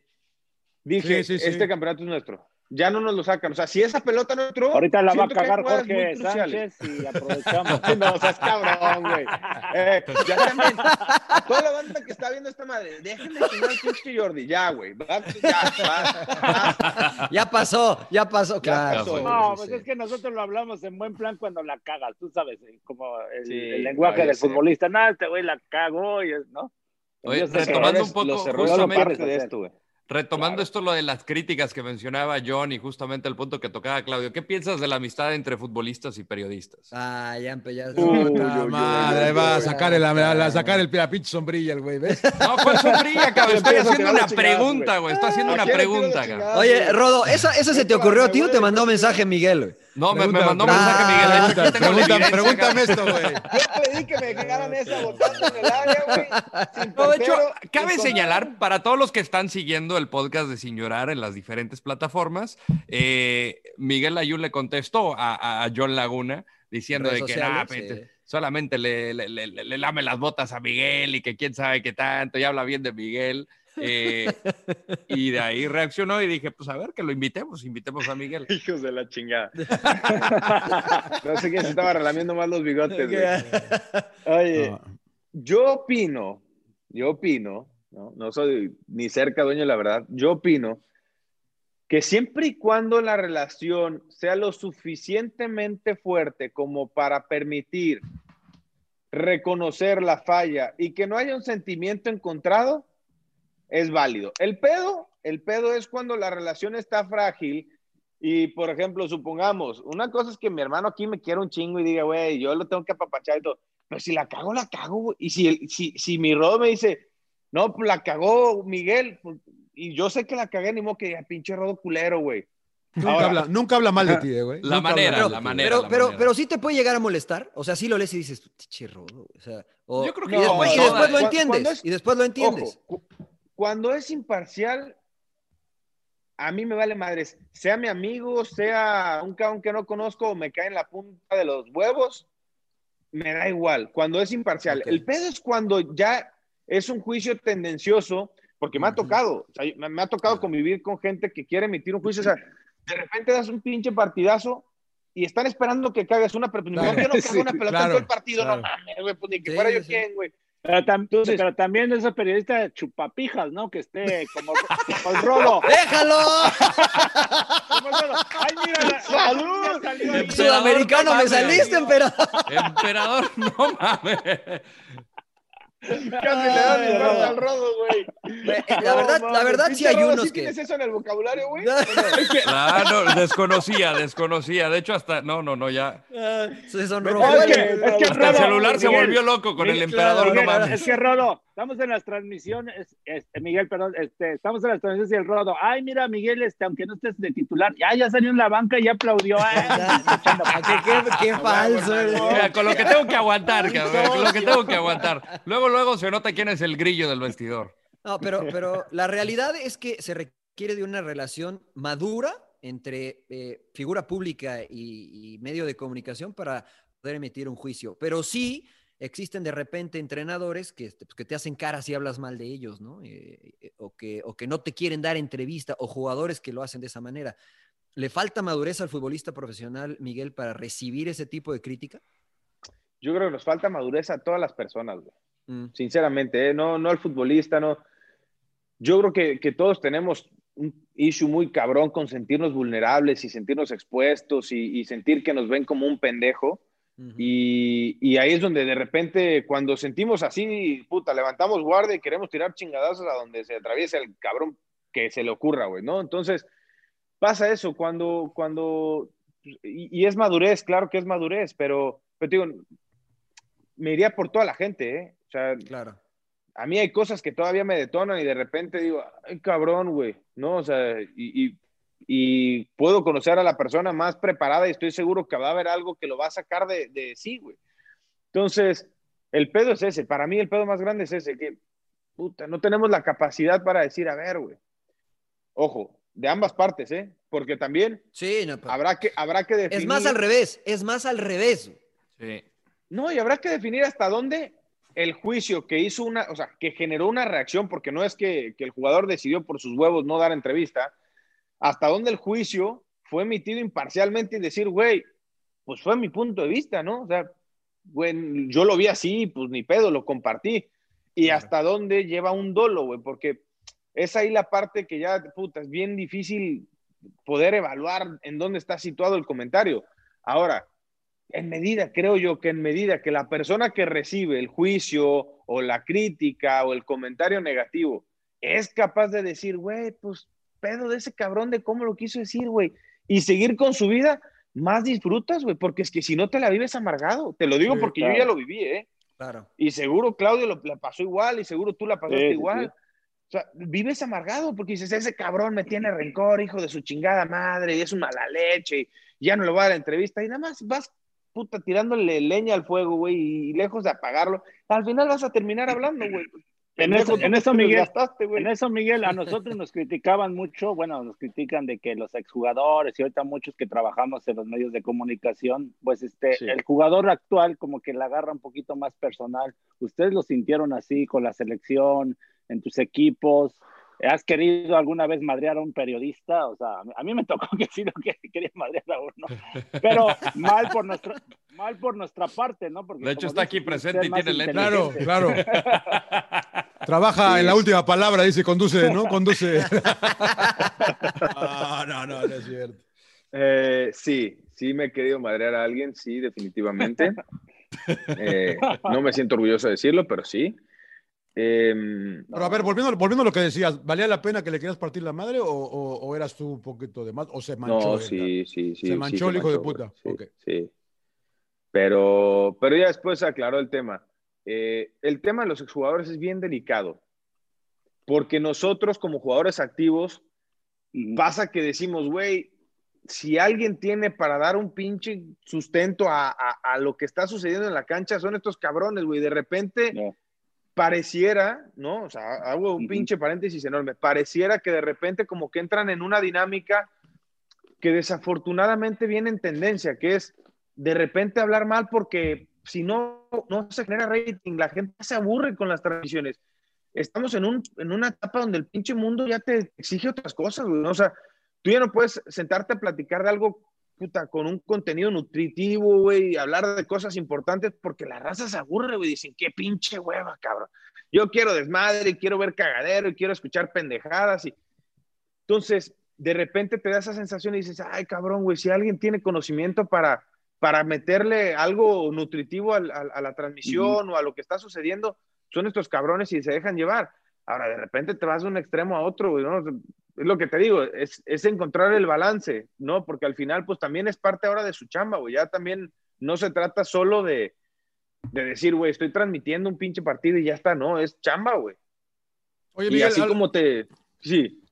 Dije, Sí, sí, sí. este campeonato es nuestro. Ya no nos lo sacan. O sea, si esa pelota no entró. Ahorita la va a cagar Jorge. Sánchez y aprovechamos. No, seas cabrón, güey. Eh, ya también. A toda la banda que está viendo esta madre, déjenme chingar al pinche Jordi. Ya, güey. Ya, va, Ya pasó, ya pasó, claro. pasó. No, Sí, pues sí. es que nosotros lo hablamos en buen plan cuando la cagas, tú sabes, eh, como el, Sí, el lenguaje no, ya del sé. futbolista. Nada, este güey la cagó, y es- ¿no? Oye, retomando un poco, los errores de esto, güey. Retomando Claro. esto lo de las críticas que mencionaba John y justamente el punto que tocaba Claudio, ¿qué piensas de la amistad entre futbolistas y periodistas? Ah, ya, empe- ya. Uy, Puta uy, madre, va a sacar el, a, a sacar el, la pinche sombrilla, el güey, ¿ves? No, ¿cuál sombrilla, cabrón? Estoy haciendo una pregunta, güey. Estoy haciendo ¿A una pregunta, cabrón. Oye? Rodo, ¿eso, eso se te ocurrió a ti o te mandó mensaje Miguel? güey? No, me, me mandó un mensaje Miguel. De hecho, Pregúntame, esto, güey. Yo pedí que me dejaran esa botando en el área, güey. sin No, de hecho, cabe con- señalar para todos los que están siguiendo el podcast de Sin Llorar en las diferentes plataformas, eh, Miguel Ayun le contestó a, a John Laguna diciendo Redes de que sociales, nah, sí. pete, solamente le, le- le- le- le lame las botas a Miguel y que quién sabe qué tanto, y habla bien de Miguel. Eh, y de ahí reaccionó y dije, pues a ver, que lo invitemos, invitemos a Miguel. Hijos de la chingada. no sé quién se estaba relamiendo más los bigotes, güey. Oye, No. yo opino, yo opino, ¿no? no soy ni cerca dueño de la verdad, yo opino que siempre y cuando la relación sea lo suficientemente fuerte como para permitir reconocer la falla y que no haya un sentimiento encontrado, es válido. El pedo, el pedo es cuando la relación está frágil y, por ejemplo, supongamos, una cosa es que mi hermano aquí me quiere un chingo y diga, güey, yo lo tengo que apapachar y todo, pero si la cago, la cago, güey. Y si, si, si mi rodo me dice, no, pues la cagó Miguel, pues, y yo sé que la cagué, ni modo que diga, pinche rodo culero, güey. Nunca, Ahora- habla, nunca habla mal de ti, eh, güey. La manera, mal la manera. Pero, la pero, manera. pero sí te puede llegar a molestar. O sea, sí lo lees y dices, "Che, rodo", O sea, o- Yo creo que y ya después, y todas- después lo entiendes. cuando es- y después lo entiendes. Ojo, cuando es imparcial, a mí me vale madres. Sea mi amigo, sea un cabrón que no conozco o me cae en la punta de los huevos, me da igual. Cuando es imparcial. El pedo es cuando ya es un juicio tendencioso, porque me ha tocado. o sea, me, me ha tocado convivir con gente que quiere emitir un juicio. O sea, de repente das un pinche partidazo. Y están esperando que cagues una, pero pues, Claro. no, yo no cago Sí, una pelota en claro, todo el partido, claro. no mames, güey, pues ni que Sí, fuera yo sí. quien, güey. Pero, tam- Entonces- pero también ese periodista chupapijas, ¿no? Que esté como, como el rodo. ¡Déjalo! Como el rodo. ¡Ay, mira! la- ¡Salud! Emperador, Sudamericano, no me saliste, emperador. Emperador, no mames. Casi le dan el Rodo. al rodo, güey. Eh, La verdad, la verdad sí hay unos ¿sí que. tienes eso en el vocabulario, güey? Claro, desconocía, desconocía. De hecho, hasta. No, no, no, ya. Ah, sí, son Es robots. que- es que Hasta el Rodo, celular se Miguel, volvió loco con el Miguel, emperador, no Miguel, mames. Es que Rodo, estamos en las transmisiones, este, Miguel, perdón, este, estamos en las transmisiones y el Rodo, ay, mira, Miguel, este, aunque no estés de titular, ya, ya salió en la banca y ya aplaudió. Ay, ¿Qué, qué, qué falso. eh. Mira, con lo que tengo que aguantar, cabrón, con lo que tengo que aguantar. Luego, luego se nota quién es el grillo del vestidor. No, pero, pero la realidad es que se requiere de una relación madura entre eh, figura pública y, y medio de comunicación para poder emitir un juicio. Pero sí existen de repente entrenadores que, este, pues, que te hacen cara si hablas mal de ellos, ¿no? Eh, eh, o, que, o que no te quieren dar entrevista, o jugadores que lo hacen de esa manera. ¿Le falta madurez al futbolista profesional, Miguel, para recibir ese tipo de crítica? Yo creo que nos falta madurez a todas las personas, güey. Mm. Sinceramente, ¿eh? no, no al futbolista, no. Yo creo que, que todos tenemos un issue muy cabrón con sentirnos vulnerables y sentirnos expuestos y, y sentir que nos ven como un pendejo. Ujú. Y, y ahí es donde de repente, cuando sentimos así, puta, levantamos guardia y queremos tirar chingadazos a donde se atraviesa el cabrón que se le ocurra, güey, ¿no? Entonces, pasa eso cuando, cuando, y, y es madurez, claro que es madurez, pero, pero digo, me iría por toda la gente, ¿eh? O sea, Claro. a mí hay cosas que todavía me detonan y de repente digo, ay, cabrón, güey, ¿no? O sea, y, y, y puedo conocer a la persona más preparada y estoy seguro que va a haber algo que lo va a sacar de, de sí, güey. Entonces, el pedo es ese. Para mí el pedo más grande es ese, que, puta, no tenemos la capacidad para decir, a ver, güey. Ojo, de ambas partes, ¿eh? Porque también Sí, no, pero- habrá que, habrá que definir... es más al revés, es más al revés. Sí. No, y habrá que definir hasta dónde el juicio que hizo una, o sea, que generó una reacción, porque no es que, que el jugador decidió por sus huevos no dar entrevista, hasta dónde el juicio fue emitido imparcialmente y decir, güey, pues fue mi punto de vista, ¿no? O sea, güey, yo lo vi así, pues ni pedo, lo compartí. Y hasta dónde lleva un dolo, güey, porque es ahí la parte que ya, puta, es bien difícil poder evaluar en dónde está situado el comentario. Ahora, en medida, creo yo que en medida que la persona que recibe el juicio o la crítica o el comentario negativo es capaz de decir, güey, pues pedo de ese cabrón de cómo lo quiso decir, güey, y seguir con su vida, más disfrutas, güey, porque es que si no te la vives amargado, te lo digo Sí, porque claro. yo ya lo viví, ¿eh? Claro. Y seguro Claudio lo, la pasó igual y seguro tú la pasaste Sí, igual. sí. O sea, vives amargado porque dices, ese cabrón me tiene rencor, hijo de su chingada madre, y es un mala leche, y ya no le voy a dar la entrevista, y nada más vas, puta, tirándole leña al fuego, güey, y lejos de apagarlo, al final vas a terminar hablando, güey. En eso, en eso, Miguel, en eso, Miguel, a nosotros nos criticaban mucho, bueno, nos critican de que los exjugadores y ahorita muchos que trabajamos en los medios de comunicación, pues este, Sí. el jugador actual como que la agarra un poquito más personal. ¿Ustedes lo sintieron así con la selección, en tus equipos? ¿Has querido alguna vez madrear a un periodista? O sea, a mí- me tocó que sí lo que quería madrear a uno, pero mal por nuestra, mal por nuestra parte, ¿no? Porque De hecho, está aquí presente y tiene lente. Claro, claro. Trabaja Sí. en la última palabra, dice, conduce, ¿no? Conduce. Ah, no, no, no es cierto. Eh, sí, sí me he querido madrear a alguien, sí, definitivamente. Eh, no me siento orgulloso de decirlo, pero sí. Em, Pero a ver, volviendo, volviendo a lo que decías, ¿valía la pena que le quieras partir la madre o, o- o eras tú un poquito de más? ¿O se manchó? no, sí, sí, sí. Se sí, manchó el hijo de puta. Sí, sí. Pero, pero ya después aclaró el tema. Eh, el tema de los exjugadores es bien delicado. Porque nosotros, como jugadores activos, pasa que decimos, güey, si alguien tiene para dar un pinche sustento a, a- a lo que está sucediendo en la cancha, son estos cabrones, güey. De repente pareciera, ¿no? O sea, hago un pinche paréntesis enorme. Pareciera que de repente como que entran en una dinámica que desafortunadamente viene en tendencia, que es de repente hablar mal porque si no, no se genera rating, la gente se aburre con las transmisiones. Estamos en, un, en una etapa donde el pinche mundo ya te exige otras cosas, güey. O sea, tú ya no puedes sentarte a platicar de algo, puta, con un contenido nutritivo, güey, y hablar de cosas importantes porque la raza se aburre, güey, dicen, qué pinche hueva, cabrón. Yo quiero desmadre, y quiero ver cagadero, y quiero escuchar pendejadas, y entonces, de repente te da esa sensación y dices, ay, cabrón, güey, si alguien tiene conocimiento para, para meterle algo nutritivo a, la transmisión o a lo que está sucediendo, son estos cabrones y se dejan llevar. Ahora, de repente te vas de un extremo a otro, güey, ¿no? Es lo que te digo, es, es encontrar el balance, ¿no? Porque al final, pues también es parte ahora de su chamba, güey. Ya también no se trata solo de, de decir, güey, estoy transmitiendo un pinche partido y ya está, no, es chamba, güey. Oye, y Miguel, así al- como te... Sí.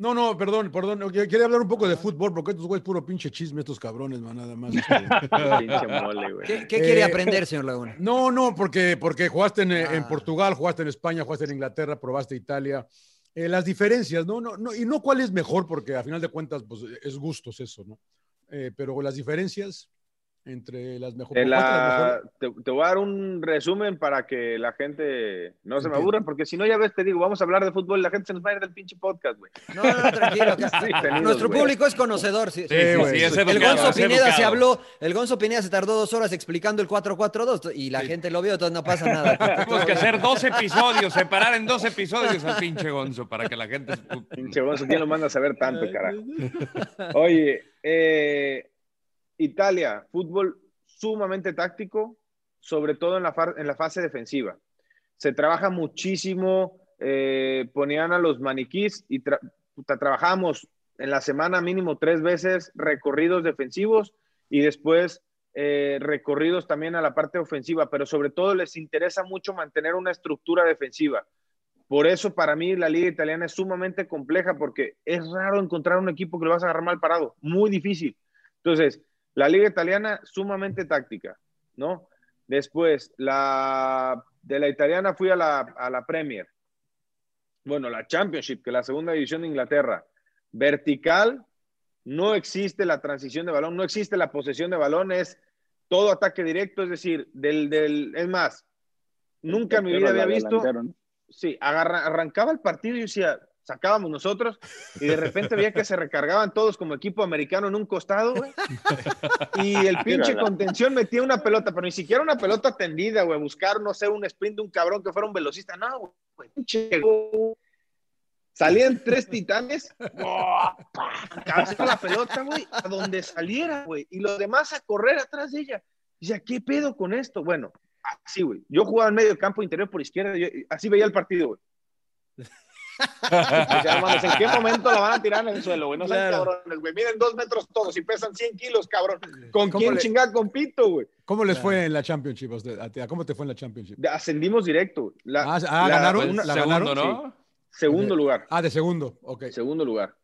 No, no, perdón, perdón. Quería hablar un poco de fútbol, porque estos güeyes puro pinche chisme, estos cabrones, man, nada más. este. Pinche mole, güey. ¿Qué, qué quiere Eh, aprender, señor Laguna? No, no, porque, porque jugaste en, Ah. en Portugal, jugaste en España, jugaste en Inglaterra, probaste Italia. Eh, las diferencias, ¿no? No, no, y no cuál es mejor, porque a final de cuentas, pues es gustos eso, ¿no? Eh, pero las diferencias entre las mejores. La- te, te voy a dar un resumen para que la gente no se me aburra, porque si no, ya ves, te digo, vamos a hablar de fútbol y la gente se nos va a ir del pinche podcast, güey. No, no, no, tranquilo. Sí, tenidos, Nuestro público es conocedor. Sí, Sí, sí, es el educado, Gonzo es Pineda se habló, el Gonzo Pineda se tardó dos horas explicando el 4-4-2 y la gente lo vio, entonces no pasa nada. Tenemos que hacer dos episodios, separar en dos episodios al pinche Gonzo para que la gente. Pinche Gonzo, ¿quién lo manda a saber tanto, carajo? Oye, eh, Italia, fútbol sumamente táctico, sobre todo en la, fase defensiva. Se trabaja muchísimo, eh, ponían a los maniquís y trabajamos en la semana mínimo tres veces recorridos defensivos y después eh, recorridos también a la parte ofensiva, pero sobre todo les interesa mucho mantener una estructura defensiva. Por eso para mí la liga italiana es sumamente compleja porque es raro encontrar un equipo que lo vas a agarrar mal parado, muy difícil. Entonces, la liga italiana sumamente táctica, ¿no? Después, la, de la italiana fui a la, a la Premier. Bueno, la Championship, que es la segunda división de Inglaterra. Vertical, no existe la transición de balón, no existe la posesión de balón, es todo ataque directo, es decir, del, del es más, nunca en mi vida había visto, sí, agarra- arrancaba el partido y yo decía, sacábamos nosotros y de repente veía que se recargaban todos como equipo americano en un costado, güey. Y el pinche contención metía una pelota, pero ni siquiera una pelota tendida, güey, buscar, no sé, un sprint de un cabrón que fuera un velocista, no, güey, pinche. Salían tres titanes, la pelota, güey, a donde saliera, güey, y los demás a correr atrás de ella. Y decía, ¿qué pedo con esto? Bueno, así, güey. Yo jugaba en medio campo interior por izquierda, yo- así veía el partido, güey. Hermanos, ¿en qué momento la van a tirar en el suelo, güey? No sean Claro. cabrones, güey. Miden dos metros todos y pesan 100 kilos, cabrón. ¿Con ¿Cómo quién le- chingada compito, güey? ¿Cómo les fue en la Championship a ¿Cómo te fue en la Championship? Ascendimos directo. La- Ah, ah, la- ¿ganaron? una- ¿La segundo, ganaron? ¿no? Sí. Segundo lugar. Ah, de segundo, ok. Segundo lugar.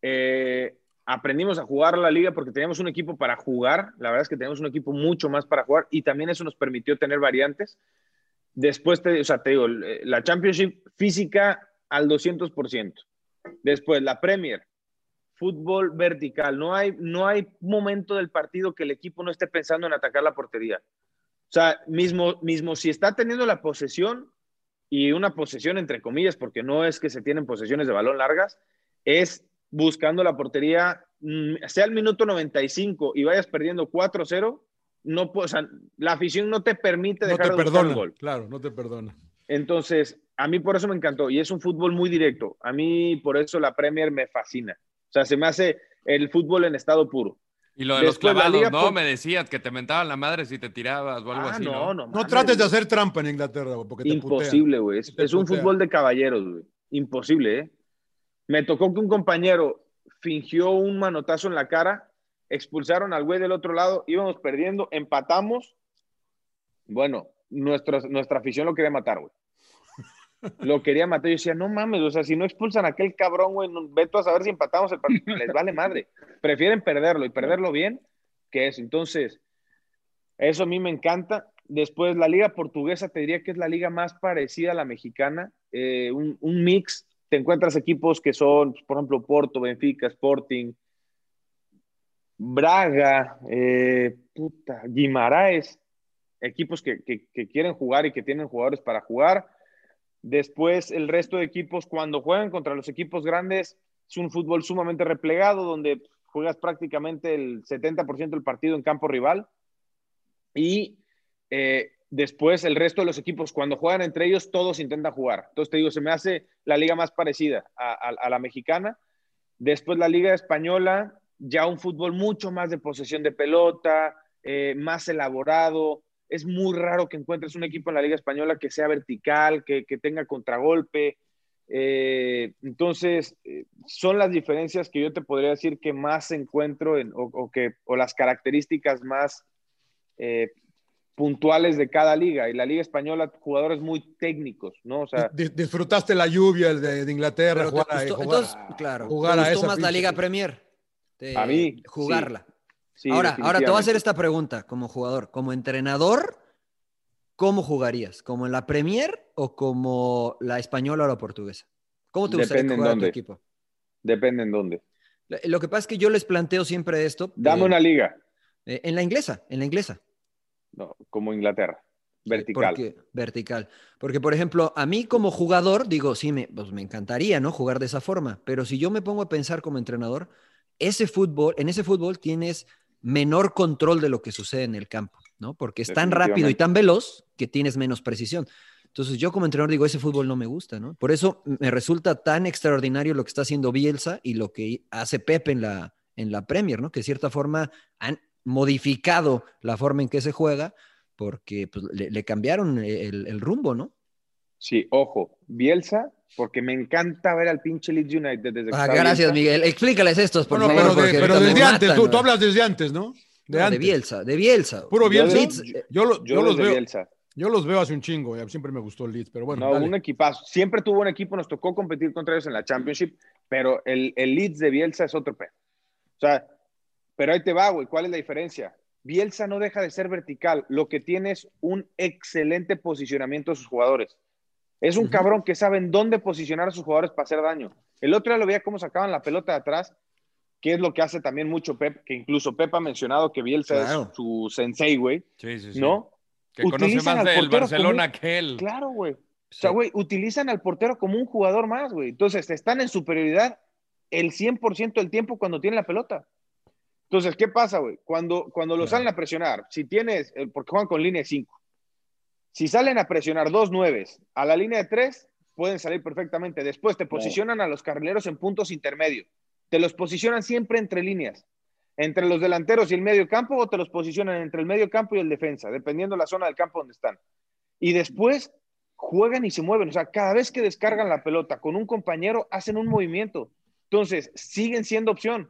Eh, aprendimos a jugar la liga porque teníamos un equipo para jugar. La verdad es que teníamos un equipo mucho más para jugar y también eso nos permitió tener variantes. Después, te, o sea, te digo, eh, la Championship física al 200%. Después, la Premier, fútbol vertical. No hay, no hay momento del partido que el equipo no esté pensando en atacar la portería. O sea, mismo, mismo si está teniendo la posesión y una posesión entre comillas, porque no es que se tienen posesiones de balón largas, es buscando la portería, mm, sea el minuto 95 y vayas perdiendo 4-0, no, o sea, la afición no te permite No dejar te de buscar perdona, el gol. claro, no te perdona. Entonces, a mí por eso me encantó y es un fútbol muy directo. A mí por eso la Premier me fascina. O sea, se me hace el fútbol en estado puro. Y lo de los Después, clavados, ¿no? por- Me decías que te mentaban la madre si te tirabas o algo Ah, así, no, ¿no? no. No trates de hacer trampa en Inglaterra, güey, porque. Imposible, güey. Es, un fútbol de caballeros, güey. Imposible, ¿eh? Me tocó que un compañero fingió un manotazo en la cara, expulsaron al güey del otro lado, íbamos perdiendo, empatamos. Bueno, nuestra, nuestra afición lo quería matar, güey. Lo quería matar. Yo decía, no mames, o sea, si no expulsan a aquel cabrón, güey, no- a saber si empatamos el partido. Les vale madre. Prefieren perderlo y perderlo bien que eso. Entonces, eso a mí me encanta. Después, la liga portuguesa te diría que es la liga más parecida a la mexicana. Eh, un, mix. Te encuentras equipos que son, pues, por ejemplo, Porto, Benfica, Sporting, Braga, eh, puta, Guimaraes. Equipos que quieren jugar y que tienen jugadores para jugar. Después, el resto de equipos, cuando juegan contra los equipos grandes, es un fútbol sumamente replegado, donde juegas prácticamente el 70% del partido en campo rival. Y eh, después el resto de los equipos, cuando juegan entre ellos, todos intentan jugar. Entonces te digo, se me hace la liga más parecida a, la mexicana. Después la liga española, ya un fútbol mucho más de posesión de pelota, eh, más elaborado. Es muy raro que encuentres un equipo en la liga española que sea vertical, que, que tenga contragolpe. Eh, entonces, eh, son las diferencias que yo te podría decir que más encuentro en, o, o que, o las características más eh, puntuales de cada liga. Y la liga española, jugadores muy técnicos, ¿no? O sea, Di- Disfrutaste la lluvia el de, de Inglaterra, jugar, a- gustó- jugar- entonces, claro, jugar te a esa más la Liga Premier. Te- A mí, Jugarla. sí, ahora, ahora te voy a hacer esta pregunta como jugador. Como entrenador, ¿cómo jugarías? ¿Como en la Premier o como la española o la portuguesa? ¿Cómo te gustaría Depende en jugar a tu equipo? Depende en dónde. Lo que pasa es que yo les planteo siempre esto. Dame eh, una liga. eh, en la inglesa, en la inglesa. No, como Inglaterra. Vertical. Porque, vertical. Porque, por ejemplo, a mí como jugador, digo, sí, me, pues me encantaría, ¿no? Jugar de esa forma. Pero si yo me pongo a pensar como entrenador, ese fútbol, en ese fútbol tienes menor control de lo que sucede en el campo, ¿no? Porque es tan rápido y tan veloz que tienes menos precisión. Entonces yo como entrenador digo, ese fútbol no me gusta, ¿no? Por eso me resulta tan extraordinario lo que está haciendo Bielsa y lo que hace Pep en la, en la Premier, ¿no? Que de cierta forma han modificado la forma en que se juega porque pues, le, le cambiaron el, el rumbo, ¿no? Sí, ojo, Bielsa, porque me encanta ver al pinche Leeds United desde que Ah, gracias, Bielsa. Miguel. Explícales estos, por Bueno, favor. pero, de- pero desde antes, matan, tú, tú ¿no? hablas desde antes, ¿no? No, De. Bielsa, de Bielsa. Puro Bielsa. Leeds, yo, lo- Yo yo los veo, Bielsa. yo los veo hace un chingo, ya siempre me gustó el Leeds, pero bueno. no, dale. un equipazo. Siempre tuvo un equipo, nos tocó competir contra ellos en la Championship, pero el, el Leeds de Bielsa es otro pedo. O sea, pero ahí te va, güey. ¿Cuál es la diferencia? Bielsa no deja de ser vertical. Lo que tiene es un excelente posicionamiento de sus jugadores. Es un cabrón que sabe en dónde posicionar a sus jugadores para hacer daño. El otro día lo veía cómo sacaban la pelota de atrás, que es lo que hace también mucho Pep, que incluso Pep ha mencionado que Bielsa Claro. es su sensei, güey. Sí, sí, sí. ¿No? Que conoce Utilizan más al del portero Barcelona como- que él. Claro, güey. O sea, güey, utilizan al portero como un jugador más, güey. Entonces, están en superioridad el 100% del tiempo cuando tienen la pelota. Entonces, ¿qué pasa, güey? Cuando, cuando lo salen a presionar, si tienes, eh, porque juegan con línea de 5, si salen a presionar dos nueves a la línea de 3, pueden salir perfectamente. Después te posicionan a los carrileros en puntos intermedios. Te los posicionan siempre entre líneas, entre los delanteros y el medio campo, o te los posicionan entre el medio campo y el defensa, dependiendo la zona del campo donde están. Y después juegan y se mueven. O sea, cada vez que descargan la pelota con un compañero, hacen un movimiento. Entonces, siguen siendo opción.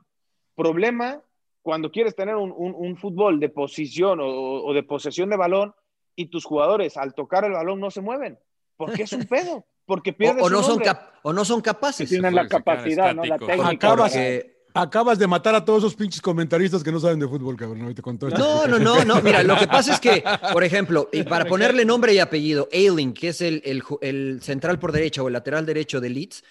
Problema cuando quieres tener un, un- un fútbol de posición o, o de posesión de balón y tus jugadores al tocar el balón no se mueven. Porque es un pedo. Porque pierdes o, o no un son o no son capaces. Tienen la capacidad, ¿no? La técnica. Acabas, Porque- acabas de matar a todos esos pinches comentaristas que no saben de fútbol, cabrón. ahorita con todo esto. No, no, no, no. Mira, lo que pasa es que, por ejemplo, y para ponerle nombre y apellido, Ailing, que es el, el el central por derecha o el lateral derecho de Leeds,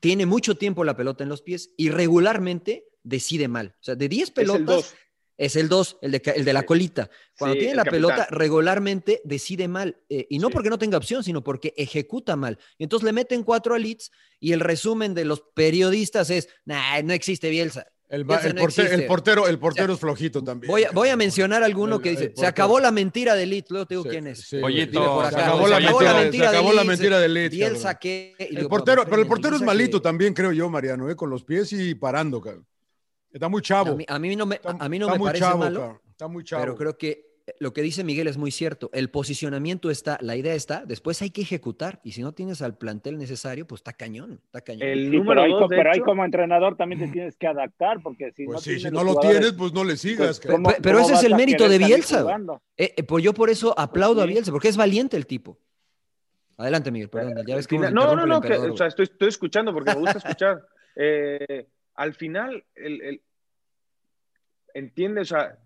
tiene mucho tiempo la pelota en los pies y regularmente decide mal. O sea, de 10 Es el pelotas dos. Es el 2, el de, el de la Sí. colita. Cuando Sí, tiene la capitán. pelota, regularmente decide mal. eh, y no Sí. porque no tenga opción, sino porque ejecuta mal. Y entonces le meten cuatro a Leeds y el resumen de los periodistas es, nah, no existe Bielsa. El, no portero, el portero es flojito también. Voy a, voy a mencionar alguno El- que dice, se acabó la mentira de Leeds, luego te digo Sí, quién es. sí, Pollito, Dime por se acá, acabó se la acabó mentira la de- mentira se acabó la mentira de Leeds, Bielsa que... y El portero, pero el portero es malito también, creo yo, Mariano, ¿eh? con los pies y parando, cabrón. Está muy chavo. A mí, a mí no me, Está- a mí no está me muy parece chavo, malo. Está muy chavo. pero creo que lo que dice Miguel es muy cierto. El posicionamiento está, la idea está, después hay que ejecutar. Y si no tienes al plantel necesario, pues está cañón, está cañón. El Sí, número pero, ahí, dos, de pero ahí como entrenador también te tienes que adaptar, porque si Pues no sí, tienes si no lo tienes, pues no le sigas. pues, cabrón. ¿cómo- Pe- pero cómo ese es el mérito de Bielsa. Eh, eh, pues yo por eso aplaudo a Sí. Bielsa, porque es valiente el tipo. Adelante, Miguel, perdón. Ya ves que no, no, no, que, emperador, o sea, güey. estoy, estoy escuchando porque me gusta escuchar. Eh, al final, el, el- entiende, o sea,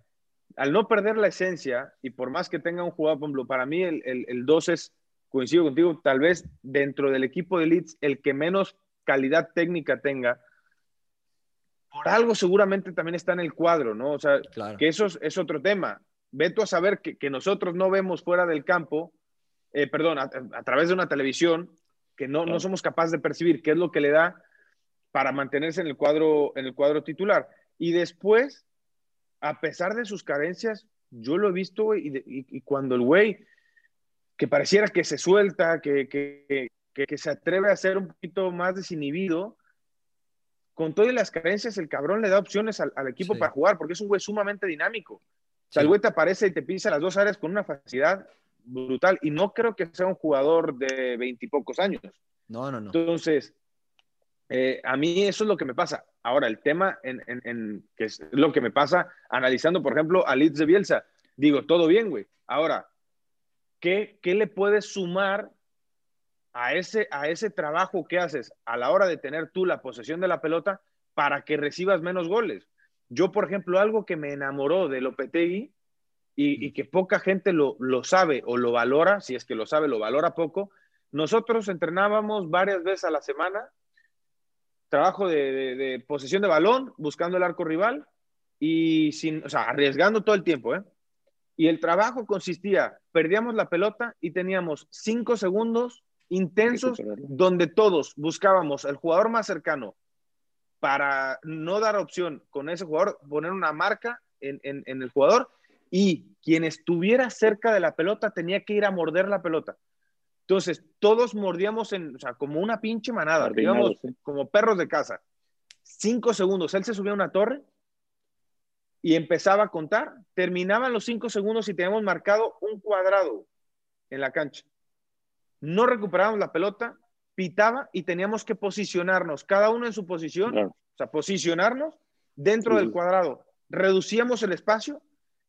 al no perder la esencia, y por más que tenga un jugador, por ejemplo, para mí el, el, el 2 es, coincido contigo, tal vez dentro del equipo de Leeds, el que menos calidad técnica tenga, por algo seguramente también está en el cuadro, ¿no? O sea, Claro. que eso es, es otro tema. Ve tú a saber que, que nosotros no vemos fuera del campo, eh, perdón, a, a través de una televisión, que no, no somos capaces de percibir qué es lo que le da para mantenerse en el cuadro, en el cuadro titular. Y después, a pesar de sus carencias, yo lo he visto y, de- y- y cuando el güey, que pareciera que se suelta, que, que, que- que se atreve a ser un poquito más desinhibido, con todas las carencias, el cabrón le da opciones al, al equipo Sí. para jugar, porque es un güey sumamente dinámico. O sea, Sí. el güey te aparece y te pisa las dos áreas con una facilidad brutal. Y no creo que sea un jugador de veintipocos años. No, no, no. Entonces, eh, a mí eso es lo que me pasa. Ahora, el tema en, en- que es lo que me pasa analizando, por ejemplo, a Leeds de Bielsa. Digo, todo bien, güey. Ahora, ¿qué, qué le puedes sumar a ese, a ese trabajo que haces a la hora de tener tú la posesión de la pelota para que recibas menos goles? Yo, por ejemplo, algo que me enamoró de Lopetegui y, y que poca gente lo, lo sabe o lo valora, si es que lo sabe, lo valora poco, nosotros entrenábamos varias veces a la semana, trabajo de, de- de posesión de balón, buscando el arco rival y sin, o sea, arriesgando todo el tiempo, ¿eh? Y el trabajo consistía, perdíamos la pelota y teníamos cinco segundos intensos donde todos buscábamos el jugador más cercano para no dar opción con ese jugador, poner una marca en, en- en el jugador y quien estuviera cerca de la pelota tenía que ir a morder la pelota. Entonces, todos mordíamos en, o sea, como una pinche manada, digamos, sí. como perros de casa. Cinco segundos, él se subía a una torre y empezaba a contar, terminaban los cinco segundos y teníamos marcado un cuadrado en la cancha. No recuperábamos la pelota, pitaba y teníamos que posicionarnos, cada uno en su posición, Claro. o sea, posicionarnos dentro Sí, del cuadrado. Reducíamos el espacio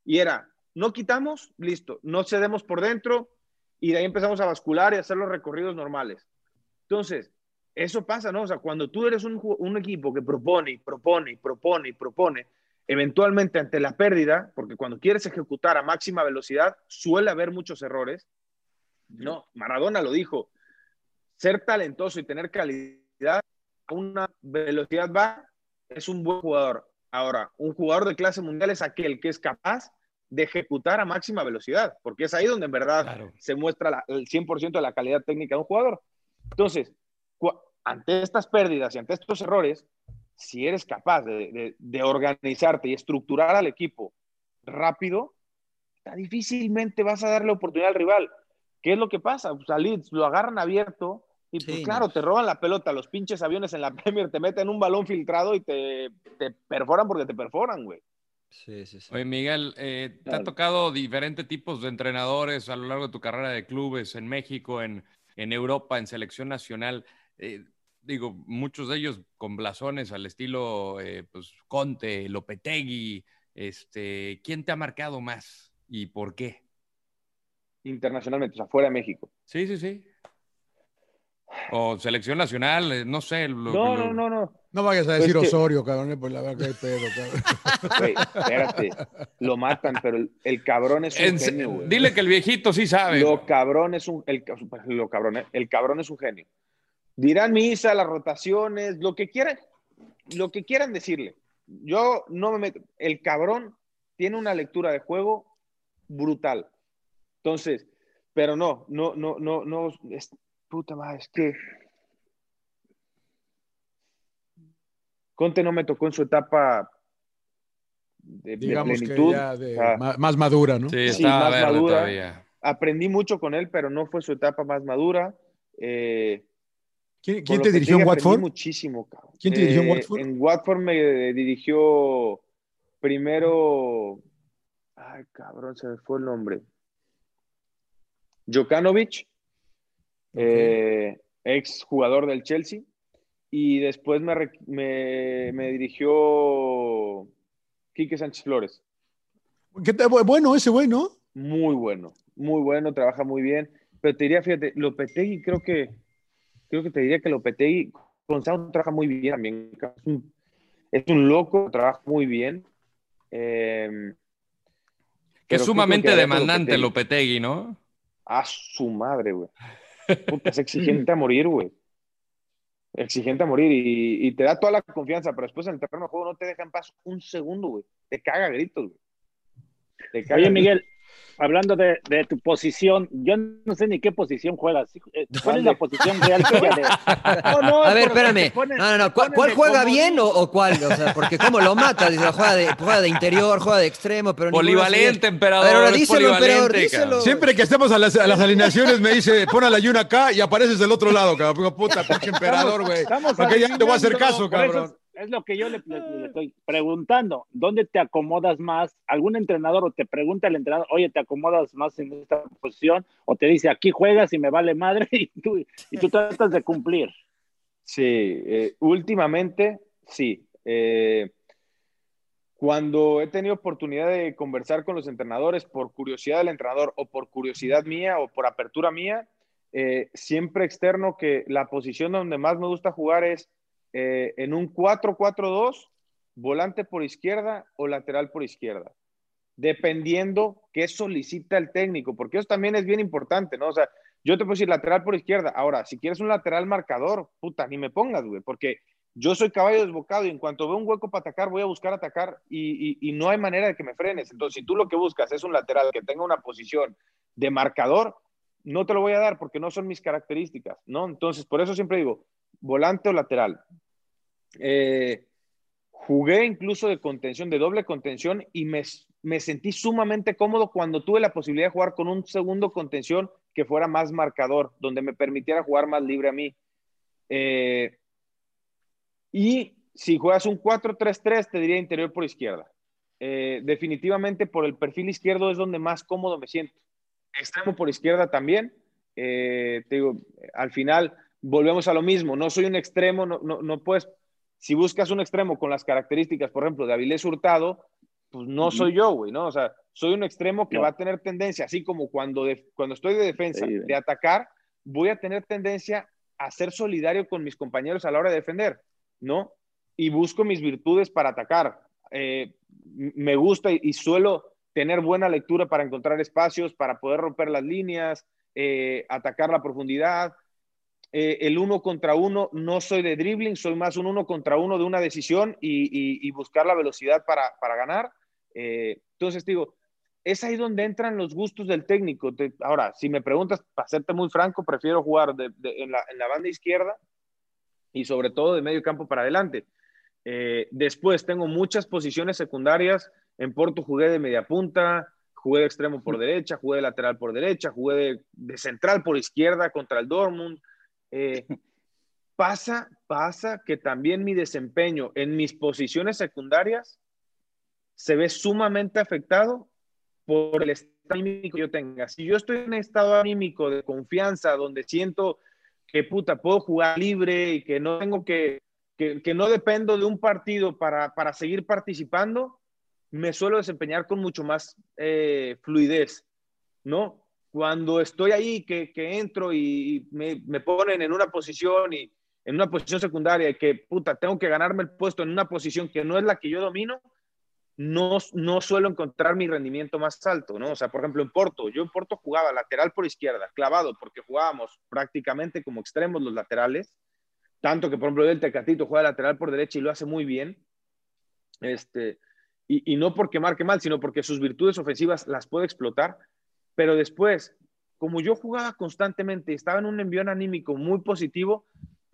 y era, no quitamos, listo, no cedemos por dentro y de ahí empezamos a bascular y a hacer los recorridos normales. Entonces, eso pasa, ¿no? O sea, cuando tú eres un, equipo que propone propone propone y propone, eventualmente ante la pérdida, porque cuando quieres ejecutar a máxima velocidad, suele haber muchos errores. No, Maradona lo dijo, ser talentoso y tener calidad a una velocidad baja es un buen jugador. Ahora, un jugador de clase mundial es aquel que es capaz de ejecutar a máxima velocidad, porque es ahí donde en verdad Claro. se muestra la- el 100% de la calidad técnica de un jugador. Entonces, ante estas pérdidas y ante estos errores, si eres capaz de, de- de organizarte y estructurar al equipo rápido, difícilmente vas a darle oportunidad al rival. ¿Qué es lo que pasa? Pues a Leeds lo agarran abierto y pues Sí, claro, no. te roban la pelota, los pinches aviones en la Premier te meten un balón filtrado y te, te perforan porque te perforan, güey. Sí, sí, sí. Oye, Miguel, eh, ¿te ha tocado diferentes tipos de entrenadores a lo largo de tu carrera de clubes en México, en, en Europa, en selección nacional? Eh, digo, muchos de ellos con blasones al estilo eh, pues, Conte, Lopetegui. Este, ¿Quién te ha marcado más y por qué? Internacionalmente, o sea, fuera de México. Sí, sí, sí. O selección nacional, eh, no sé. lo- No, lo- no, no, no. No vayas a Pues decir que- Osorio, cabrón, eh, pues la verdad que hay pedo, cabrón. Espérate. Lo matan, pero el, el cabrón es un En genio, güey. dile que el viejito sí sabe. Lo cabrón es un. El, lo cabrón, ¿eh? el cabrón es un genio. Dirán misa, las rotaciones, lo que quieran, lo que quieran decirle. Yo no me meto. El cabrón tiene una lectura de juego brutal. Entonces, pero no, no, no, no, no. Es, puta madre, es que. Conte no me tocó en su etapa de, de Digamos que ya de- o sea, ma- más madura, ¿no? Sí, más verde madura. todavía. aprendí mucho con él, pero no fue su etapa más madura. Eh, ¿Quién, te dirigió en Watford? muchísimo, cabrón. ¿Quién te dirigió en Eh, Watford? En Watford me dirigió primero. Ay, cabrón, se me fue el nombre. Jokanovic, eh, ex jugador del Chelsea. Y después me, me, me dirigió Quique Sánchez Flores. ¿Qué Bueno, ese güey, ¿no? Muy bueno, muy bueno, trabaja muy bien. Pero te diría, fíjate, Lopetegui creo que, creo que te diría que Lopetegui con Sound trabaja muy bien también. Es un, es un loco, trabaja muy bien. Eh, Que es sumamente que demandante Lopetegui, ¿no? A su madre, güey. Puta, es exigente a morir, güey. Exigente a morir y, y te da toda la confianza, pero después en el terreno de juego no te deja en paz un segundo, güey. Te caga gritos, güey. Te caga Oye, gritos. Miguel, hablando de, de tu posición, yo no sé ni qué posición juegas. Eh, ¿Cuál es la posición real tuya de.? No, no, a ver, espérame. ponen- no, no, no. ¿Cuál, juega bien o, o cuál? O sea, porque cómo lo mata. Dice, juega de, juega de interior, juega de extremo, pero Polivalente, emperador, es díselo, emperador, díselo. Siempre que estemos a las, a las alineaciones me dice, pon a la Yuna acá y apareces del otro lado, cabrón. Puta, pinche emperador, güey. ¿Para qué ya no te voy a hacer caso, cabrón? Es, lo que yo le, le- le estoy preguntando. ¿Dónde te acomodas más? ¿Algún entrenador o te pregunta el entrenador, oye, te acomodas más en esta posición? O te dice, aquí juegas y me vale madre y tú, y tú tratas de cumplir. Sí, eh, últimamente sí. Eh, cuando he tenido oportunidad de conversar con los entrenadores por curiosidad del entrenador o por curiosidad mía o por apertura mía, eh, siempre externo que la posición donde más me gusta jugar es eh, en un 4-4-2, volante por izquierda o lateral por izquierda, dependiendo qué solicita el técnico, porque eso también es bien importante, ¿no? O sea, yo te puedo decir lateral por izquierda. Ahora, si quieres un lateral marcador, puta, ni me pongas, güey, porque yo soy caballo desbocado y en cuanto veo un hueco para atacar, voy a buscar atacar y, y- y no hay manera de que me frenes. Entonces, si tú lo que buscas es un lateral que tenga una posición de marcador, no te lo voy a dar porque no son mis características, ¿no? Entonces, por eso siempre digo, volante o lateral. Eh, jugué incluso de contención, de doble contención y me, me sentí sumamente cómodo cuando tuve la posibilidad de jugar con un segundo contención que fuera más marcador, donde me permitiera jugar más libre a mí. Eh, y si juegas un 4-3-3, te diría interior por izquierda. Eh, definitivamente por el perfil izquierdo es donde más cómodo me siento. Extremo por izquierda también. Eh, te digo, al final volvemos a lo mismo. No soy un extremo, no, no, no puedes. Si buscas un extremo con las características, por ejemplo, de Avilés Hurtado, pues no soy yo, güey, ¿no? O sea, soy un extremo que No. va a tener tendencia, así como cuando, de- cuando estoy de defensa, Sí, de atacar, voy a tener tendencia a ser solidario con mis compañeros a la hora de defender, ¿no? Y busco mis virtudes para atacar. Eh, me gusta y, y suelo tener buena lectura para encontrar espacios, para poder romper las líneas, eh, atacar la profundidad. Eh, el uno contra uno, no soy de dribbling, soy más un uno contra uno de una decisión y, y- y buscar la velocidad para, para ganar. Eh, entonces, digo, es ahí donde entran los gustos del técnico. Te- ahora, si me preguntas, para serte muy franco, prefiero jugar de- de- en, la, en la banda izquierda y sobre todo de medio campo para adelante. Eh, después tengo muchas posiciones secundarias. En Porto jugué de media punta, jugué de extremo por derecha, jugué de lateral por derecha, jugué de, de central por izquierda contra el Dortmund. Eh, pasa, pasa que también mi desempeño en mis posiciones secundarias se ve sumamente afectado por el estado anímico que yo tenga. Si yo estoy en estado anímico de confianza, donde siento que puta, puedo jugar libre y que no tengo que, que, que no dependo de un partido para, para seguir participando, me suelo desempeñar con mucho más eh, fluidez, ¿no? Cuando estoy ahí, que, que entro y me, me, ponen en una posición y en una posición secundaria y que, puta, tengo que ganarme el puesto en una posición que no es la que yo domino, no, no suelo encontrar mi rendimiento más alto, ¿no? O sea, por ejemplo, en Porto, yo en Porto jugaba lateral por izquierda, clavado, porque jugábamos prácticamente como extremos los laterales, tanto que, por ejemplo, el Tecatito juega lateral por derecha y lo hace muy bien, este, y, y no porque marque mal, sino porque sus virtudes ofensivas las puede explotar, pero después, como yo jugaba constantemente y estaba en un envión anímico muy positivo,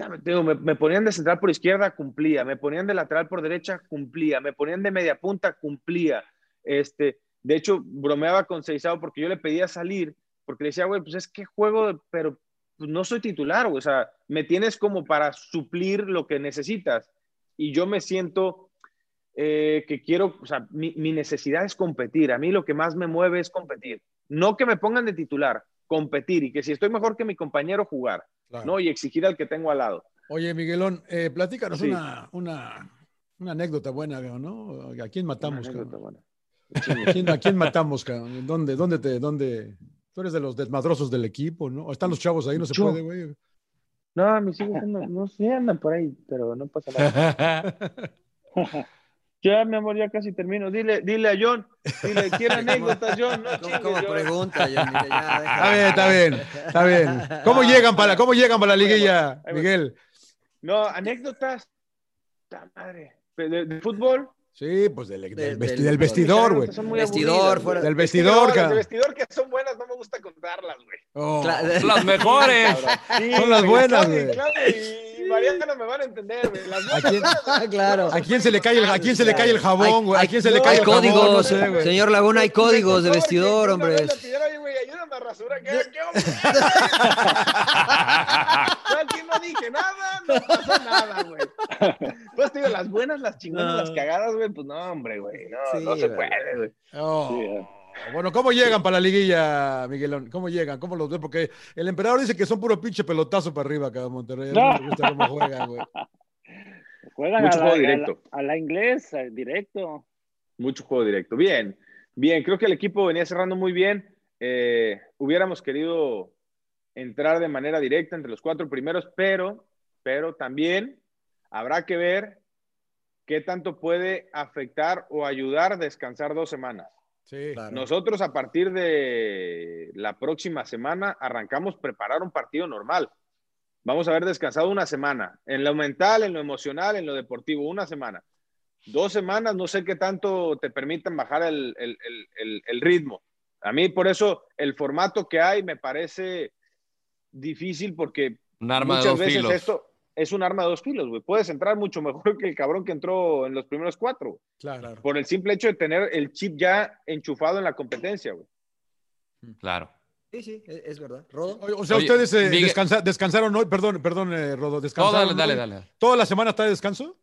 me, me ponían de central por izquierda, cumplía. Me ponían de lateral por derecha, cumplía. Me ponían de media punta, cumplía. Este, de hecho, bromeaba con Seizao porque yo le pedía salir, porque le decía, güey, pues es que juego, pero pues no soy titular. O sea, me tienes como para suplir lo que necesitas. Y yo me siento eh, que quiero, o sea, mi, mi necesidad es competir. A mí lo que más me mueve es competir. No que me pongan de titular, competir y que si estoy mejor que mi compañero, jugar, Claro. ¿no? Y exigir al que tengo al lado. Oye, Miguelón, eh, platícanos Sí. una, una, una anécdota buena, ¿no? ¿A quién matamos? Una anécdota cabrón? buena. ¿A quién, a quién matamos, cabrón? ¿Dónde, dónde te, dónde? Tú eres de los desmadrosos del equipo, ¿no? ¿O están los chavos ahí? No se Yo. puede, güey. No, mis hijos no, no sé, andan por ahí, pero no pasa nada. Ya, mi amor, ya casi termino. Dile, dile a John, dile, ¿quiere anécdotas, John? No ¿Cómo, chingues, cómo John. pregunta? Ya, mire, ya, Está bien, está bien, está bien. ¿Cómo llegan para, cómo llegan para la liguilla. Miguel? No, anécdotas. ¡Ta madre! ¿De, de fútbol? Sí, pues del, del Del- vesti- del- del vestidor, güey. Son muy Vestidor, aburridas, fuera- güey. Del vestidor, Es que no, las cabrón. de vestidor que son buenas, no me gusta contarlas, güey. Oh, Las mejores. Sí, Son las buenas, güey. No me van a entender, güey. Las ¿A quién, Ah, claro. a quién se le cae el, a quién se le cae el jabón, güey? ¿A Hay- quién se le no, cae el jabón? códigos, No sé, güey. señor Laguna, hay códigos de vestidor, hombre. le pidieron, "Oye, güey, ayúdame a rasurar. ¿Qué, qué hombre? Yo aquí no dije nada, no pasó nada, güey. Pues digo, las buenas, las chingonas, No. las cagadas, güey, pues no, hombre, güey. No, Sí, no se puede, güey. Bueno, ¿cómo llegan para la liguilla, Miguelón? ¿Cómo llegan? ¿Cómo los ves? Porque el emperador dice que son puro pinche pelotazo para arriba acá en Monterrey. No No. me gusta cómo juegan, güey. Juegan Mucho a la, juego a la- directo. A la, inglés, eh, directo. Mucho juego directo. Bien, bien. Creo que el equipo venía cerrando muy bien. Eh, hubiéramos querido entrar de manera directa entre los cuatro primeros, pero, pero también habrá que ver qué tanto puede afectar o ayudar a descansar dos semanas. Sí. Claro. Nosotros a partir de la próxima semana arrancamos a preparar un partido normal. Vamos a haber descansado una semana, en lo mental, en lo emocional, en lo deportivo, una semana. Dos semanas, no sé qué tanto te permitan bajar el, el- el- el- el ritmo. A mí por eso el formato que hay me parece difícil porque Un arma de muchas dos veces filos. esto es un arma de dos filos, güey. Puedes entrar mucho mejor que el cabrón que entró en los primeros cuatro Claro. por el simple hecho de tener el chip ya enchufado en la competencia, güey. Claro. Sí, sí, es, es verdad. Rodo. O, o sea, Oye, ustedes eh, Miguel- descansa- descansaron hoy, perdón, perdón, eh, Rodo, No, descansaron. dale, dale, hoy? dale. ¿Toda la semana está de descanso?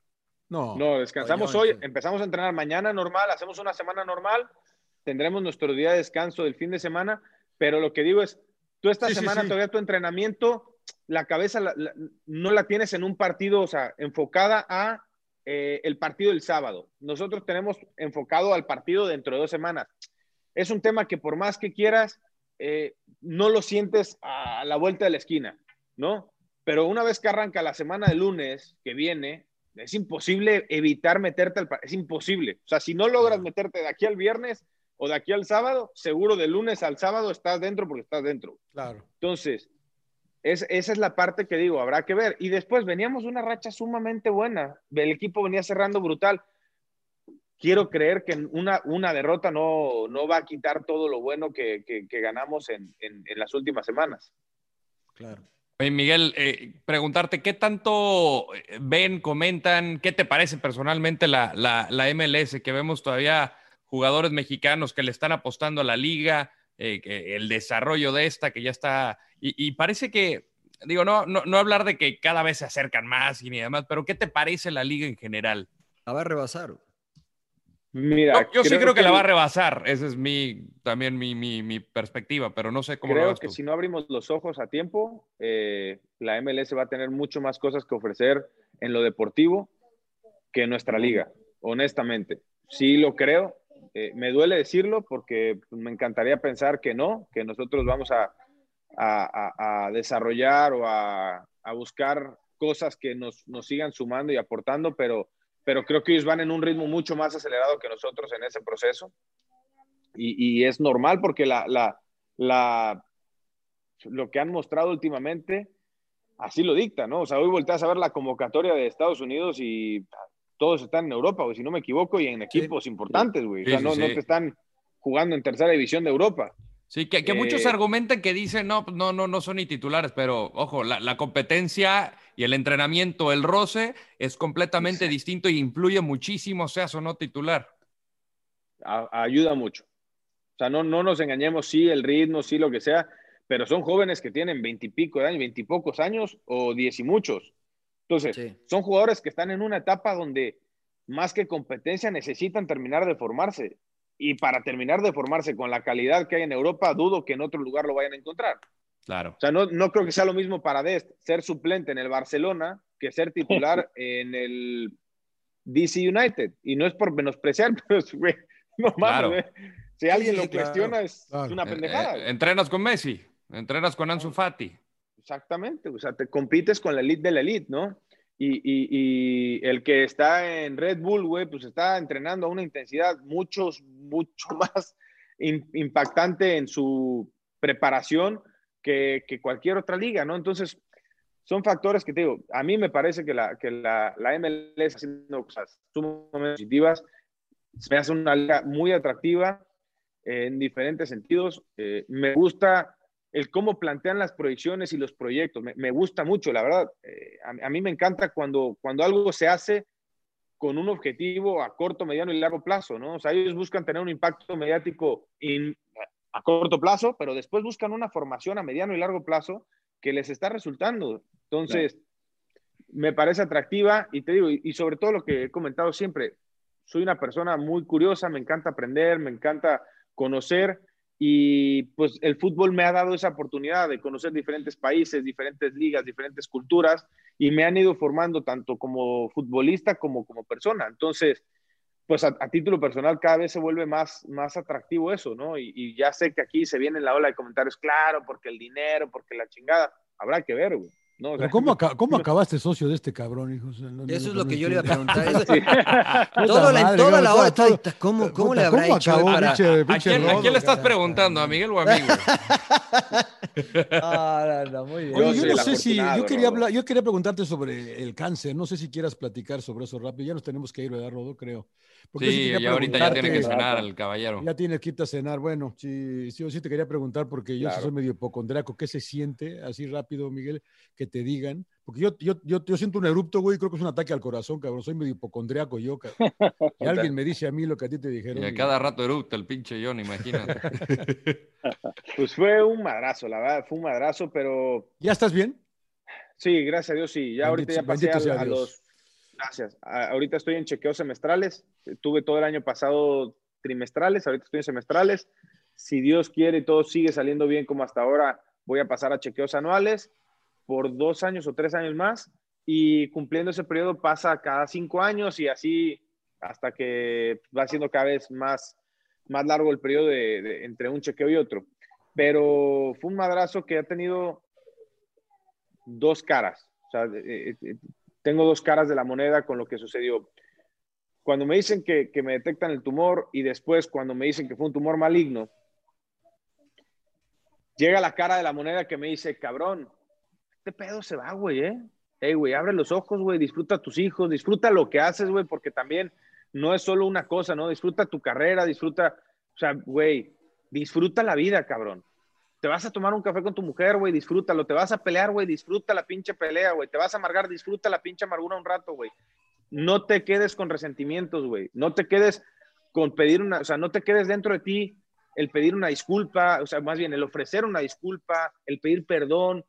No. No, descansamos Oye, hoy, empezamos a entrenar mañana normal, hacemos una semana normal, tendremos nuestro día de descanso del fin de semana, pero lo que digo es, tú esta Sí, sí, semana sí. todavía tu entrenamiento, la cabeza la- la- no la tienes en un partido, o sea, enfocada a eh, el partido del sábado. Nosotros tenemos enfocado al partido dentro de dos semanas. Es un tema que por más que quieras, eh, no lo sientes a la vuelta de la esquina, ¿no? Pero una vez que arranca la semana de lunes que viene, es imposible evitar meterte al es imposible. O sea, si no logras meterte de aquí al viernes o de aquí al sábado, seguro de lunes al sábado estás dentro porque estás dentro. Claro. Entonces, es, esa es la parte que digo, habrá que ver. Y después veníamos una racha sumamente buena. El equipo venía cerrando brutal. Quiero creer que una, una derrota no, no va a quitar todo lo bueno que, que- que ganamos en, en- en las últimas semanas. Claro. Oye, Miguel, eh, preguntarte, ¿qué tanto eh, ven, comentan, qué te parece personalmente la, la- la MLS? Que vemos todavía jugadores mexicanos que le están apostando a la liga, eh, que el desarrollo de esta, que ya está, y, y parece que, digo, no, no, no hablar de que cada vez se acercan más y ni demás, pero ¿qué te parece la liga en general? La va a rebasar. Mira, Yo, yo sí creo que, la el- va a rebasar, esa es mi, también mi, mi- mi perspectiva, pero no sé cómo lo Creo ves que tú. si no abrimos los ojos a tiempo, eh, la MLS va a tener mucho más cosas que ofrecer en lo deportivo que nuestra liga, honestamente. Sí lo creo. Eh, me duele decirlo porque me encantaría pensar que no, que nosotros vamos a, a- desarrollar o a, a buscar cosas que nos, nos sigan sumando y aportando, pero, pero creo que ellos van en un ritmo mucho más acelerado que nosotros en ese proceso. Y, y es normal porque la, la, la, lo que han mostrado últimamente así lo dicta, ¿no? O sea, hoy volteas a ver la convocatoria de Estados Unidos y todos están en Europa, güey, si no me equivoco, y en equipos importantes, güey. Sí, o sea, sí, no, sí. no te están jugando en tercera división de Europa. Sí, que, que muchos Eh, argumentan que dicen, no, pues no, no, no son ni titulares, pero ojo, la, la competencia y el entrenamiento, el roce, es completamente distinto y influye muchísimo, seas o no titular. ayuda mucho. O sea, no, no nos engañemos, sí, el ritmo, sí, lo que sea, pero son jóvenes que tienen veintipico de años, veintipocos años o diez y muchos. Entonces, son jugadores que están en una etapa donde más que competencia necesitan terminar de formarse. Y para terminar de formarse con la calidad que hay en Europa, dudo que en otro lugar lo vayan a encontrar. Claro. O sea, no, no creo que sea lo mismo para Dest ser suplente en el Barcelona que ser titular en el DC United. Y no es por menospreciar, pero güey, no mames, Si alguien lo cuestiona, es, una Eh, pendejada. eh, entrenas con Messi, entrenas con Ansu Fati. Exactamente, o sea, te compites con la elite de la elite, ¿no? Y, y- y el que está en Red Bull, güey, pues está entrenando a una intensidad mucho, mucho más in- impactante en su preparación que, que cualquier otra liga, ¿no? Entonces, son factores que te digo, a mí me parece que la, que la, la MLS haciendo cosas sumamente positivas, se me hace una liga muy atractiva en diferentes sentidos, Eh, me gusta el cómo plantean las proyecciones y los proyectos. Me, me gusta mucho, la verdad. Eh, a, a mí me encanta cuando, cuando algo se hace con un objetivo a corto, mediano y largo plazo, ¿no? O sea, ellos buscan tener un impacto mediático in- a corto plazo, pero después buscan una formación a mediano y largo plazo que les está resultando. Entonces, me parece atractiva y te digo, y, y sobre todo lo que he comentado siempre, soy una persona muy curiosa, me encanta aprender, me encanta conocer y pues el fútbol me ha dado esa oportunidad de conocer diferentes países, diferentes ligas, diferentes culturas y me han ido formando tanto como futbolista como como persona. Entonces, pues a, título personal cada vez se vuelve más, más atractivo eso, ¿no? Y, y ya sé que aquí se viene la ola de comentarios, claro, porque el dinero, porque la chingada, habrá que ver, güey. ¿No? O Pero sea, ¿cómo, aca- cómo acabaste socio de este cabrón, hijo? O sea, no- no- Eso es lo que yo le iba a preguntar. La- madre, toda la hora todo- está- ¿cómo- cómo le habrá ¿cómo hecho acabó, para- pinche- ¿A pinche quién, a quién le estás cara? preguntando? ¿A Miguel o a mí? Ah, no, no, muy bien. Oye, Yo no sé si, yo quería, Rodo. hablar, yo quería preguntarte sobre el cáncer, no sé si quieras platicar sobre eso rápido, ya nos tenemos que ir, ¿verdad, Rodo? Creo. Porque Sí, y ahorita ya tiene que cenar el caballero. Ya tienes que irte a cenar. Bueno, sí, sí, yo sí te quería preguntar porque yo sí Claro. soy medio hipocondriaco. ¿Qué se siente así rápido, Miguel? Que te digan. Porque yo, yo, yo, yo siento un erupto, güey, y creo que es un ataque al corazón, cabrón. Soy medio hipocondriaco yo, cabrón. Y alguien me dice a mí lo que a ti te dijeron. Y a cada rato eructa el pinche John, imagínate. Pues fue un madrazo, la verdad, fue un madrazo, pero ¿Ya estás bien? Sí, gracias a Dios, sí. Ya ahorita Bendito- ya pasé a, sea a los... Gracias. A- ahorita estoy en chequeos semestrales. Tuve todo el año pasado trimestrales, ahorita estoy en semestrales. Si Dios quiere y todo sigue saliendo bien como hasta ahora, voy a pasar a chequeos anuales por dos años o tres años más y cumpliendo ese periodo pasa cada cinco años y así hasta que va siendo cada vez más, más largo el periodo de- entre un chequeo y otro. Pero fue un madrazo que ha tenido dos caras. O sea, eh, eh, tengo dos caras de la moneda con lo que sucedió. Cuando me dicen que me detectan el tumor y después cuando me dicen que fue un tumor maligno, llega la cara de la moneda que me dice, cabrón, este pedo se va, güey, ¿eh? Ey, güey, abre los ojos, güey, disfruta tus hijos, disfruta lo que haces, güey, porque también no es solo una cosa, ¿no? Disfruta tu carrera, disfruta, o sea, güey, disfruta la vida, cabrón. Te vas a tomar un café con tu mujer, güey, disfrútalo. Te vas a pelear, güey, disfruta la pinche pelea, güey. Te vas a amargar, disfruta la pinche amargura un rato, güey. No te quedes con resentimientos, güey. No te quedes con pedir una, o sea, no te quedes dentro de ti el pedir una disculpa, o sea, más bien el ofrecer una disculpa, el pedir perdón,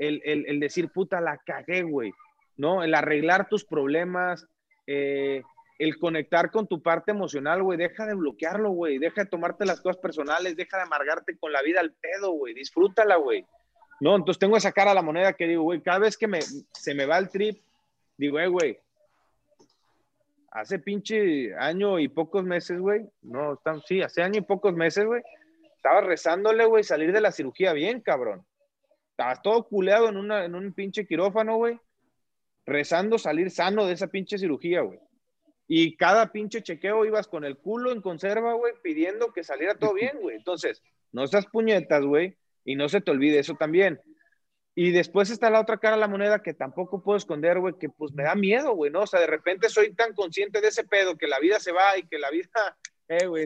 el, el, decir, puta, la cagué, güey, ¿no? El arreglar tus problemas, eh, el conectar con tu parte emocional, güey, deja de bloquearlo, güey, deja de tomarte las cosas personales, deja de amargarte con la vida al pedo, güey, disfrútala, güey. No, entonces tengo esa cara a la moneda que digo, güey, cada vez que me, se me va el trip, digo, eh, güey, hace pinche año y pocos meses, güey, no, están, sí, hace año y pocos meses, güey, estaba rezándole, güey, salir de la cirugía bien, cabrón. Estabas todo culeado en, una, en un pinche quirófano, güey, rezando salir sano de esa pinche cirugía, güey. Y cada pinche chequeo ibas con el culo en conserva, güey, pidiendo que saliera todo bien, güey. Entonces, no seas puñetas, güey, y no se te olvide eso también. Y después está la otra cara de la moneda que tampoco puedo esconder, güey, que pues me da miedo, güey, ¿no? O sea, de repente soy tan consciente de ese pedo que la vida se va y que la vida, eh, güey,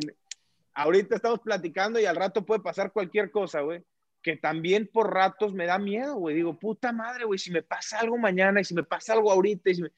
ahorita estamos platicando y al rato puede pasar cualquier cosa, güey. Que también por ratos me da miedo, güey. Digo, puta madre, güey, si me pasa algo mañana y si me pasa algo ahorita, y si me-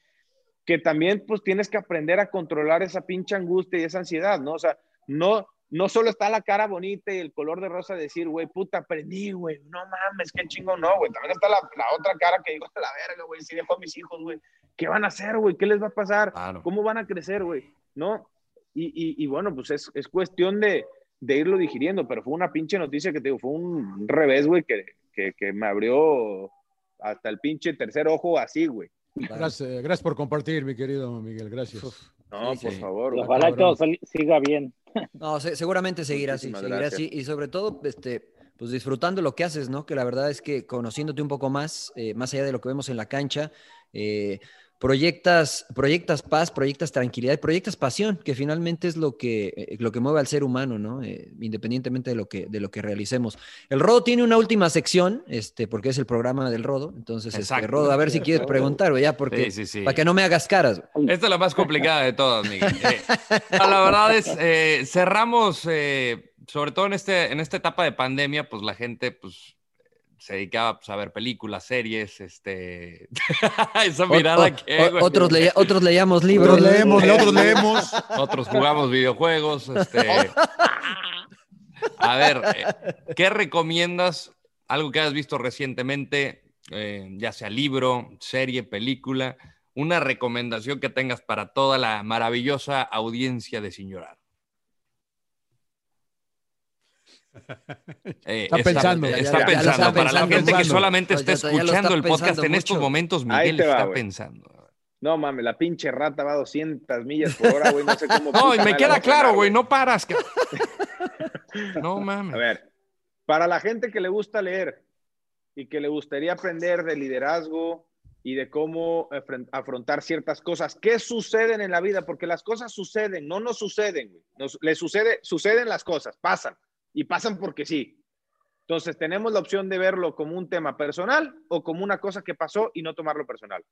que también pues tienes que aprender a controlar esa pinche angustia y esa ansiedad, ¿no? O sea, no, no solo está la cara bonita y el color de rosa de decir, güey, puta, aprendí, güey, no mames, qué chingo, no, güey. También está la, la otra cara que digo, a la verga, güey, si dejo a mis hijos, güey, ¿qué van a hacer, güey? ¿Qué les va a pasar? ¿Cómo van a crecer, güey? ¿No? Y, y, y bueno, pues es, es cuestión de, de irlo digiriendo, pero fue una pinche noticia que te digo, fue un revés, güey, que, que, que me abrió hasta el pinche tercer ojo así, güey. Gracias, gracias por compartir, mi querido Miguel. Gracias. No, por favor. Ojalá todo sal- siga bien. No, se- seguramente seguirá así, seguirá así y sobre todo, este, pues disfrutando lo que haces, ¿no? Que la verdad es que conociéndote un poco más, eh, más allá de lo que vemos en la cancha, eh, proyectas, proyectas paz, proyectas tranquilidad, y proyectas pasión, que finalmente es lo que, eh, lo que mueve al ser humano, ¿no? Eh, independientemente de lo que, de lo que realicemos. El Rodo tiene una última sección, este, porque es el programa del Rodo, entonces, este, Exacto. Rodo, a ver si quieres preguntar, güey, ya, porque Sí, sí, sí. para que no me hagas caras. Esta es la más complicada de todas, Miguel. Eh, la verdad es, eh, cerramos, eh, sobre todo en, este, en esta etapa de pandemia, pues la gente pues, se dedicaba pues, a ver películas, series, este... Esa mirada o- que... o- otros, leía- otros leíamos libros. Otros leemos, otros leemos. Otros jugamos videojuegos. Este... A ver, eh, ¿qué recomiendas? Algo que hayas visto recientemente, eh, ya sea libro, serie, película, una recomendación que tengas para toda la maravillosa audiencia de Sin Llorar. Eh, Está pensando. Está, Ya- ya- ya lo pensando. está Para la pensando, gente que pensando. solamente está escuchando el podcast pensando en estos mucho. momentos, Miguel va, está güey. pensando. No mames, la pinche rata va a 200 millas por hora, güey. No sé cómo. No, y me queda a claro, güey, no paras. que- No mames. A ver, para la gente que le gusta leer y que le gustaría aprender de liderazgo y de cómo afrontar ciertas cosas, ¿qué suceden en la vida? Porque las cosas suceden, no nos suceden, güey. Nos, le sucede, suceden las cosas, pasan y pasan porque sí. Entonces tenemos la opción de verlo como un tema personal o como una cosa que pasó y no tomarlo personal.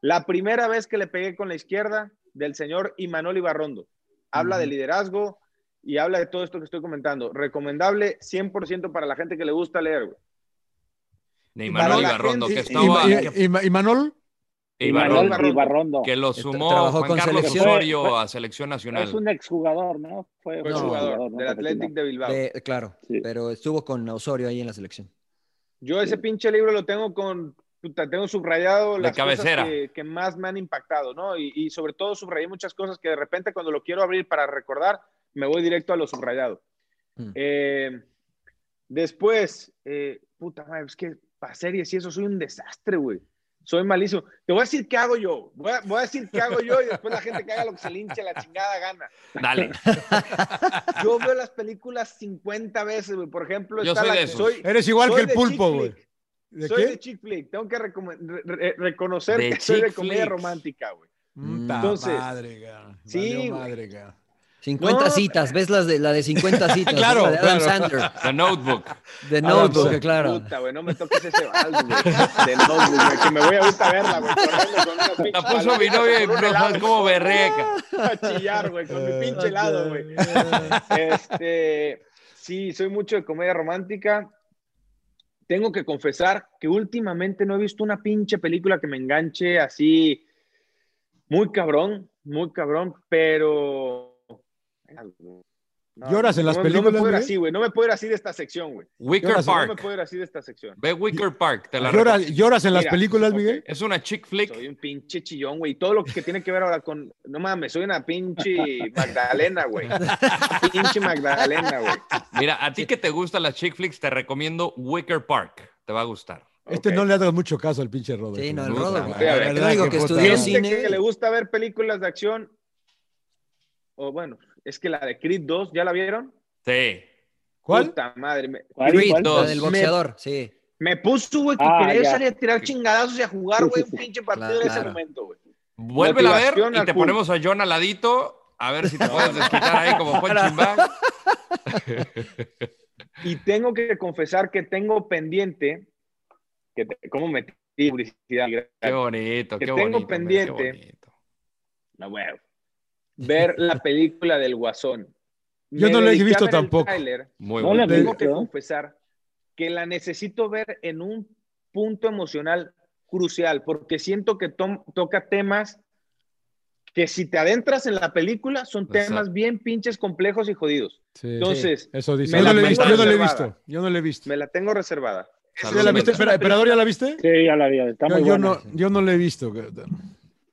La primera vez que le pegué con la izquierda del señor Imanol Ibarrondo. Habla de liderazgo y habla de todo esto que estoy comentando. Recomendable 100% para la gente que le gusta leer. güey. De Para Imanol Ibarrondo, que estaba. ¿Y, y- y- y Manol? Ibarrondo, Ibarrondo. Que lo sumó trabajó Juan con Carlos selección. Osorio Fue- fue- a Selección Nacional. Es un exjugador, ¿no? Fue, Fue No, jugador ¿no? del. Athletic de Bilbao. De- claro, Sí. pero estuvo con Osorio ahí en la selección. Yo ese pinche libro lo tengo con, puta, tengo subrayado De las cabecera. cosas que, que más me han impactado, ¿no? Y, y sobre todo subrayé muchas cosas que de repente cuando lo quiero abrir para recordar, me voy directo a lo subrayado. Mm. Eh, después, eh, puta madre, es que para series y eso soy un desastre, güey. Soy malísimo. Te voy a decir qué hago yo. Voy a, voy a decir qué hago yo y después la gente que haga lo que se le hinche la chingada gana. Dale. Yo veo las películas 50 veces, güey. Por ejemplo, Yo está soy la de que esos. soy. Eres igual soy que el pulpo, güey. flick. ¿De soy qué? de chick flick. Tengo que recome- re- re- reconocer De que soy de comedia flicks. romántica, güey. Entonces, madre, sí, madre. 50 No, citas, ¿ves las de, la de 50 citas? Claro, la de Adam claro. Sandler, The Notebook. Adam Notebook, Sandler. claro. Puta, güey, no me toques ese vals, güey. De notebook, güey, que me voy ahorita a verla, güey. con La puso mi novia y no sabes cómo berreca. A chillar, güey, con mi pinche helado, güey. Este, sí, soy mucho de comedia romántica. Tengo que confesar que últimamente no he visto una pinche película que me enganche así muy cabrón, muy cabrón, pero... No, ¿Lloras en las no me- No películas, me puedo ir así, güey. No me puedo ir así de esta sección, güey. Wicker Lloras- No me Park. puedo ir así de esta sección. Ve Wicker Park. Te la ¿Lloras, lloras en las películas. Miguel? Es una chick flick. Soy un pinche chillón, güey. Todo lo que tiene que ver ahora con. No mames, soy una pinche Magdalena, güey. Pinche Magdalena, güey. Mira, a ti que te gustan las chick flicks, te recomiendo Wicker Park. Te va a gustar. Este no le ha dado mucho caso al pinche Robert. Sí, no, el Rodo. güey. Verdad que que estudió cine. que le gusta ver películas de acción. O bueno, es que la de Creed 2, ¿ya la vieron? Sí. ¿Cuál? Puta madre. Me, ¿Cuál? Creed, ¿Cuál? la Dos. del boxeador, sí. me puso, güey, que Ah, quería salir a tirar chingadazos y a jugar, güey, un pinche partido Claro. en ese Claro. momento, güey. Vuélvela a ver y te ponemos a John al ladito. A ver si te puedes desquitar ahí como punching bag. Y tengo que confesar que tengo pendiente, que te- ¿cómo metí publicidad? Qué bonito, Que qué tengo bonito. pendiente. qué bonito. No, güey. Ver la película del Guasón. Yo Me no la he visto tampoco. Muy No bueno. le Tengo que confesar que la necesito ver en un punto emocional crucial, porque siento que to toca temas que si te adentras en la película son temas bien pinches complejos y jodidos. Sí, Entonces, sí. Eso dice. Yo no, lo he visto, yo no lo he visto. Yo no he visto. Me la tengo reservada. ¿Ya la viste? ¿Emperador ya la viste? Sí, ya la vi. Está Yo, muy yo buena. no, yo no la he visto.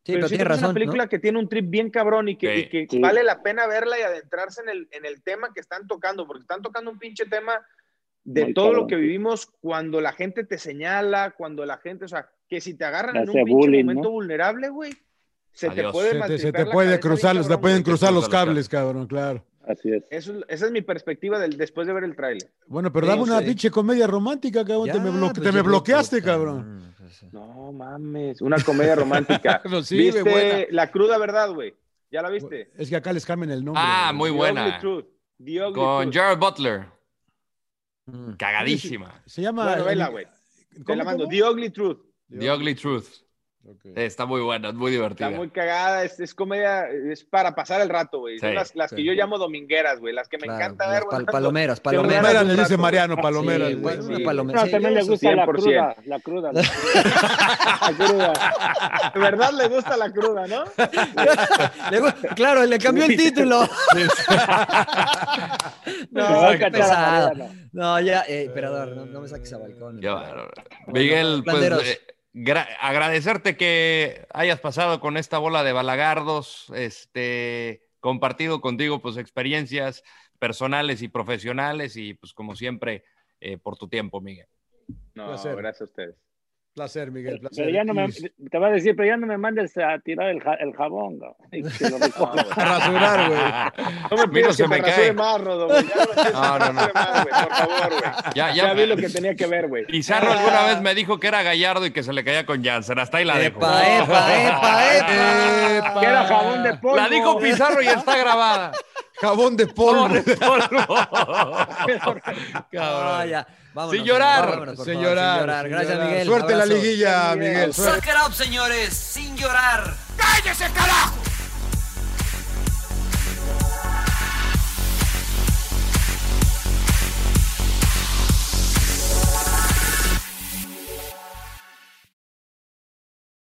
Sí, pero pero que es razón. una película ¿no? que tiene un trip bien cabrón y que, Sí. y que Sí. vale la pena verla y adentrarse en el, en el tema que están tocando, porque están tocando un pinche tema de Muy todo cabrón, lo que vivimos cuando la gente te señala, cuando la gente, o sea, que si te agarran en un Hace pinche bullying, momento ¿no? vulnerable, güey, se te puede Se te, se te puede cruzar, bien se te cabrón, pueden cruzar los cables, cabrón, claro. Así es. Eso, esa es mi perspectiva del, después de ver el tráiler. Bueno, pero Sí, dame una sí. pinche comedia romántica, cabrón. Ya, te me, blo- pues, te me bloqueaste, puta, cabrón. Pues. No mames, una comedia romántica. No, sí, güey, ¿Viste buena. La cruda verdad, güey? ¿Ya la viste? Es que acá les cambian el nombre. Ah, muy The buena. Ugly Truth. The Ugly Con Truth. Jared Butler. Mm. Cagadísima. Se llama. El- güey. Te ¿Cómo, la mando. cómo? The Ugly Truth. The Ugly Truth. Ok. Está muy buena, es muy divertida. Está muy cagada, es, es comedia, es para pasar el rato, güey. Son Sí, las, las que sí. yo llamo domingueras, güey, las que me Claro, encanta las ver, güey. pal- palomeras, palomeras. Palomeras le dice Mariano, palomeras. Sí, güey. una palomera. No, Sí, también le gusta la 100%. cruda. La cruda. La, la cruda. De verdad le gusta la cruda, ¿no? Le gu- claro, le cambió el título. No, pesado. No, ya, eh, emperador, no, no me saques a balcón. Bárbaro. Miguel, pues eh, agradecerte que hayas pasado con esta bola de balagardos, este, compartido contigo pues experiencias personales y profesionales y pues como siempre eh, por tu tiempo, Miguel. No, gracias a ustedes. Placer, Miguel. Placer. Pero ya no me, te va a decir, pero ya no me mandes a tirar el, ja- el jabón. ¿no? Y que lo. A rasurar, güey. No me se que me cae. rasure más, Rodo, güey. Ya no, No, no, no. rasure más, güey, por favor, güey. Ya, Ya, ya, vi lo que tenía que ver, güey. Pizarro alguna vez me dijo que era Gallardo y que se le caía con Janssen. Hasta ahí la dejo. Epa, epa, epa, epa. Epa. Que era jabón de polvo. La dijo Pizarro y está grabada. Jabón de polvo. Jabón de polvo. Ah, ya. Vámonos, Sin llorar. vámonos, Sin favor, llorar, sin llorar. sin Gracias, llorar. Miguel. Suerte en la Abrazo. liguilla, Miguel. Suck it up, señores, sin llorar. ¡Cállese, carajo!